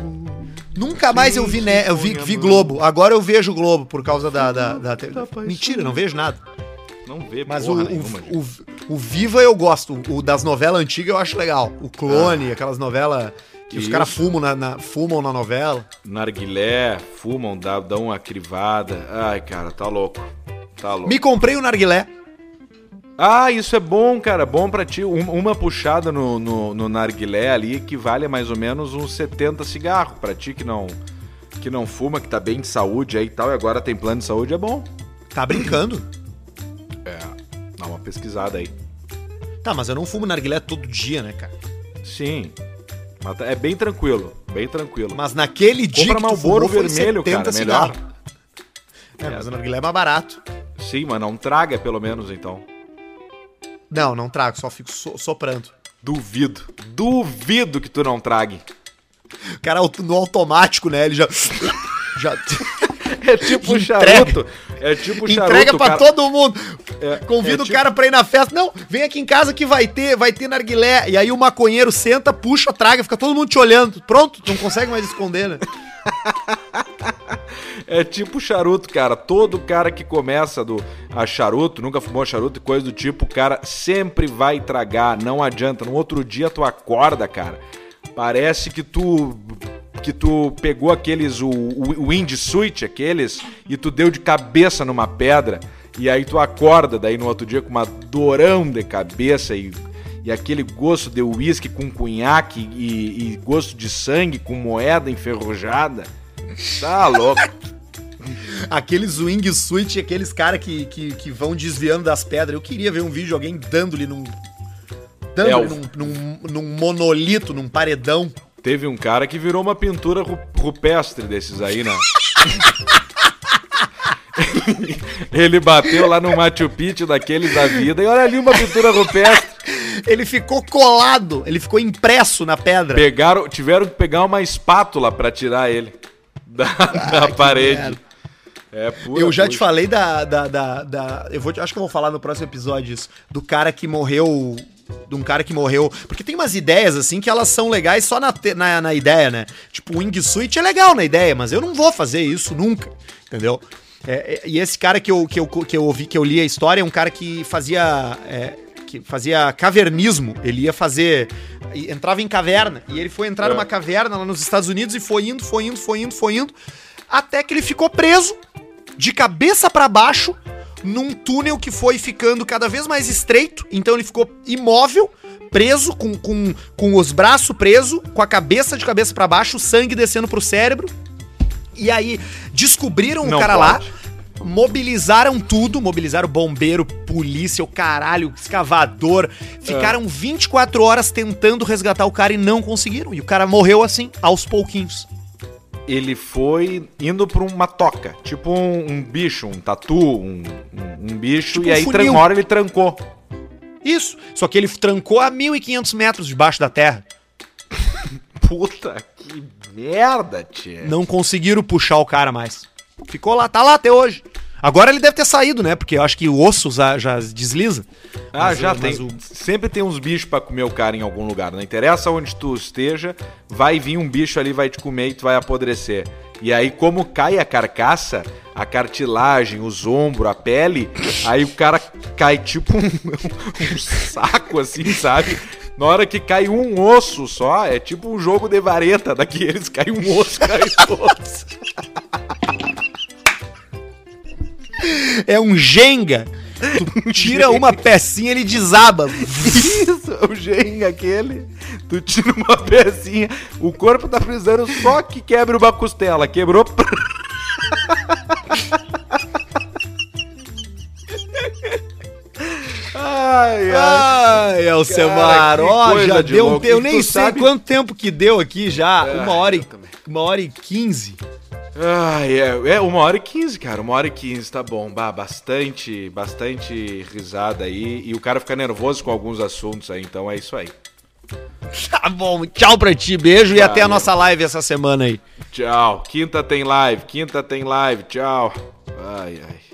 Nunca mais eu vi, né, eu vi, vi Globo. Agora eu vejo o Globo por causa da. da, da te- Mentira, não vejo nada. Não vê Mas o, o, o, o Viva eu gosto. O das novelas antigas eu acho legal. O Clone, aquelas novelas que os Isso. caras fumam na, na- fumam na novela. Narguilé, fumam, dá, dão uma crivada. Ai, cara, tá louco. Tá louco. Me comprei o Narguilé. Ah, isso é bom, cara. Bom pra ti. Um- uma puxada no, no, no narguilé ali equivale a mais ou menos uns 70 cigarros. Pra ti que não, que não fuma, que tá bem de saúde aí e tal, e agora tem plano de saúde, é bom. Tá brincando? É, dá uma pesquisada aí. Tá, mas eu não fumo narguilé todo dia, né, cara? Sim. É bem tranquilo, bem tranquilo. Mas naquele dia Compra foi vermelho, 70 cara, melhor. cigarros. É, mas o narguilé é mais barato. Sim, mas não traga pelo menos então. Não, não trago, só fico so- soprando. Duvido. Duvido que tu não trague. O cara no automático, né, ele já... já É tipo Entrega. charuto. É tipo charuto. entrega pra cara. todo mundo. É, Convida é o tipo- cara pra ir na festa. Não, vem aqui em casa que vai ter, vai ter narguilé. E aí o maconheiro senta, puxa, traga, fica todo mundo te olhando. Pronto, não consegue mais esconder, né? É tipo charuto, cara. Todo cara que começa do a charuto, nunca fumou charuto e coisa do tipo, o cara sempre vai tragar. Não adianta. No outro dia tu acorda, cara. Parece que tu que tu pegou aqueles o, o windsuit aqueles e tu deu de cabeça numa pedra e aí tu acorda daí no outro dia com uma dorão de cabeça e e aquele gosto de uísque com cunhaque e, e gosto de sangue com moeda enferrujada. Tá louco. *laughs* Aqueles wingsuit, aqueles caras que, que, que vão desviando das pedras. Eu queria ver um vídeo de alguém dando-lhe num. Dando-lhe É, num, num, num monolito, num paredão. Teve um cara que virou uma pintura ru- rupestre desses aí, né? *laughs* Ele bateu lá no Machu Picchu daqueles da vida e olha ali uma pintura rupestre. Ele ficou colado, ele ficou impresso na pedra. Pegaram, tiveram que pegar uma espátula pra tirar ele da, da parede. merda. É pura Eu já te falei da. da, da, da- eu vou, acho que eu vou falar no próximo episódio isso. Do cara que morreu. De um cara que morreu. Porque tem umas ideias, assim, que elas são legais só na, na, na ideia, né? Tipo, o wingsuit é legal na ideia, mas eu não vou fazer isso nunca. Entendeu? É, é, e esse cara que eu, que, eu, que eu ouvi, que eu li a história, é um cara que fazia. é, que fazia cavernismo. Ele ia fazer. Entrava em caverna. E ele foi entrar É. numa caverna lá nos Estados Unidos e foi indo, foi indo, foi indo, foi indo. Até que ele ficou preso de cabeça pra baixo num túnel que foi ficando cada vez mais estreito. Então ele ficou imóvel, preso, com, com, com os braços presos, com a cabeça de cabeça pra baixo, o sangue descendo pro cérebro. E aí descobriram Não o cara pode. lá, mobilizaram tudo, mobilizaram bombeiro, polícia, o caralho, escavador. Ficaram 24 horas tentando resgatar o cara e não conseguiram. E o cara morreu assim, aos pouquinhos. Ele foi indo pra uma toca, tipo um, um bicho, um tatu, um, um, um bicho, Tipo e aí funil. uma hora ele trancou. Isso. Só que ele trancou a 1.500 metros debaixo da terra. *laughs* Puta que merda, tia. Não conseguiram puxar o cara mais. Ficou lá, tá lá até hoje. Agora ele deve ter saído, né? Porque eu acho que o osso já, já desliza. Ah, Mas já o- tem. mas o- Sempre tem uns bichos pra comer o cara em algum lugar. Não interessa onde tu esteja, vai vir um bicho ali, vai te comer e tu vai apodrecer. E aí, como cai a carcaça, a cartilagem, os ombros, a pele, *laughs* aí o cara cai tipo um, *laughs* um saco, assim, sabe? Na hora que cai um osso só, é tipo um jogo de vareta daqueles, cai um osso, cai *laughs* todos. *laughs* É um Jenga. Tu tira uma pecinha, ele desaba. Isso, o Jenga aquele. Tu tira uma pecinha, o corpo tá precisando só que quebre uma costela. Quebrou. Ai, ai. Ai, Alcemar, ó, já de deu um tempo. Eu nem sei sabe- quanto tempo que deu aqui já. É, uma hora e, uma hora e quinze. Ai, é, é uma hora e quinze, cara. Uma hora e quinze, tá bom. Bah, bastante, bastante risada aí. E o cara fica nervoso com alguns assuntos aí, então é isso aí. *laughs* Tá bom, tchau pra ti, beijo e até a nossa live essa semana aí. Tchau. Quinta tem live, quinta tem live. Tchau. Ai, ai.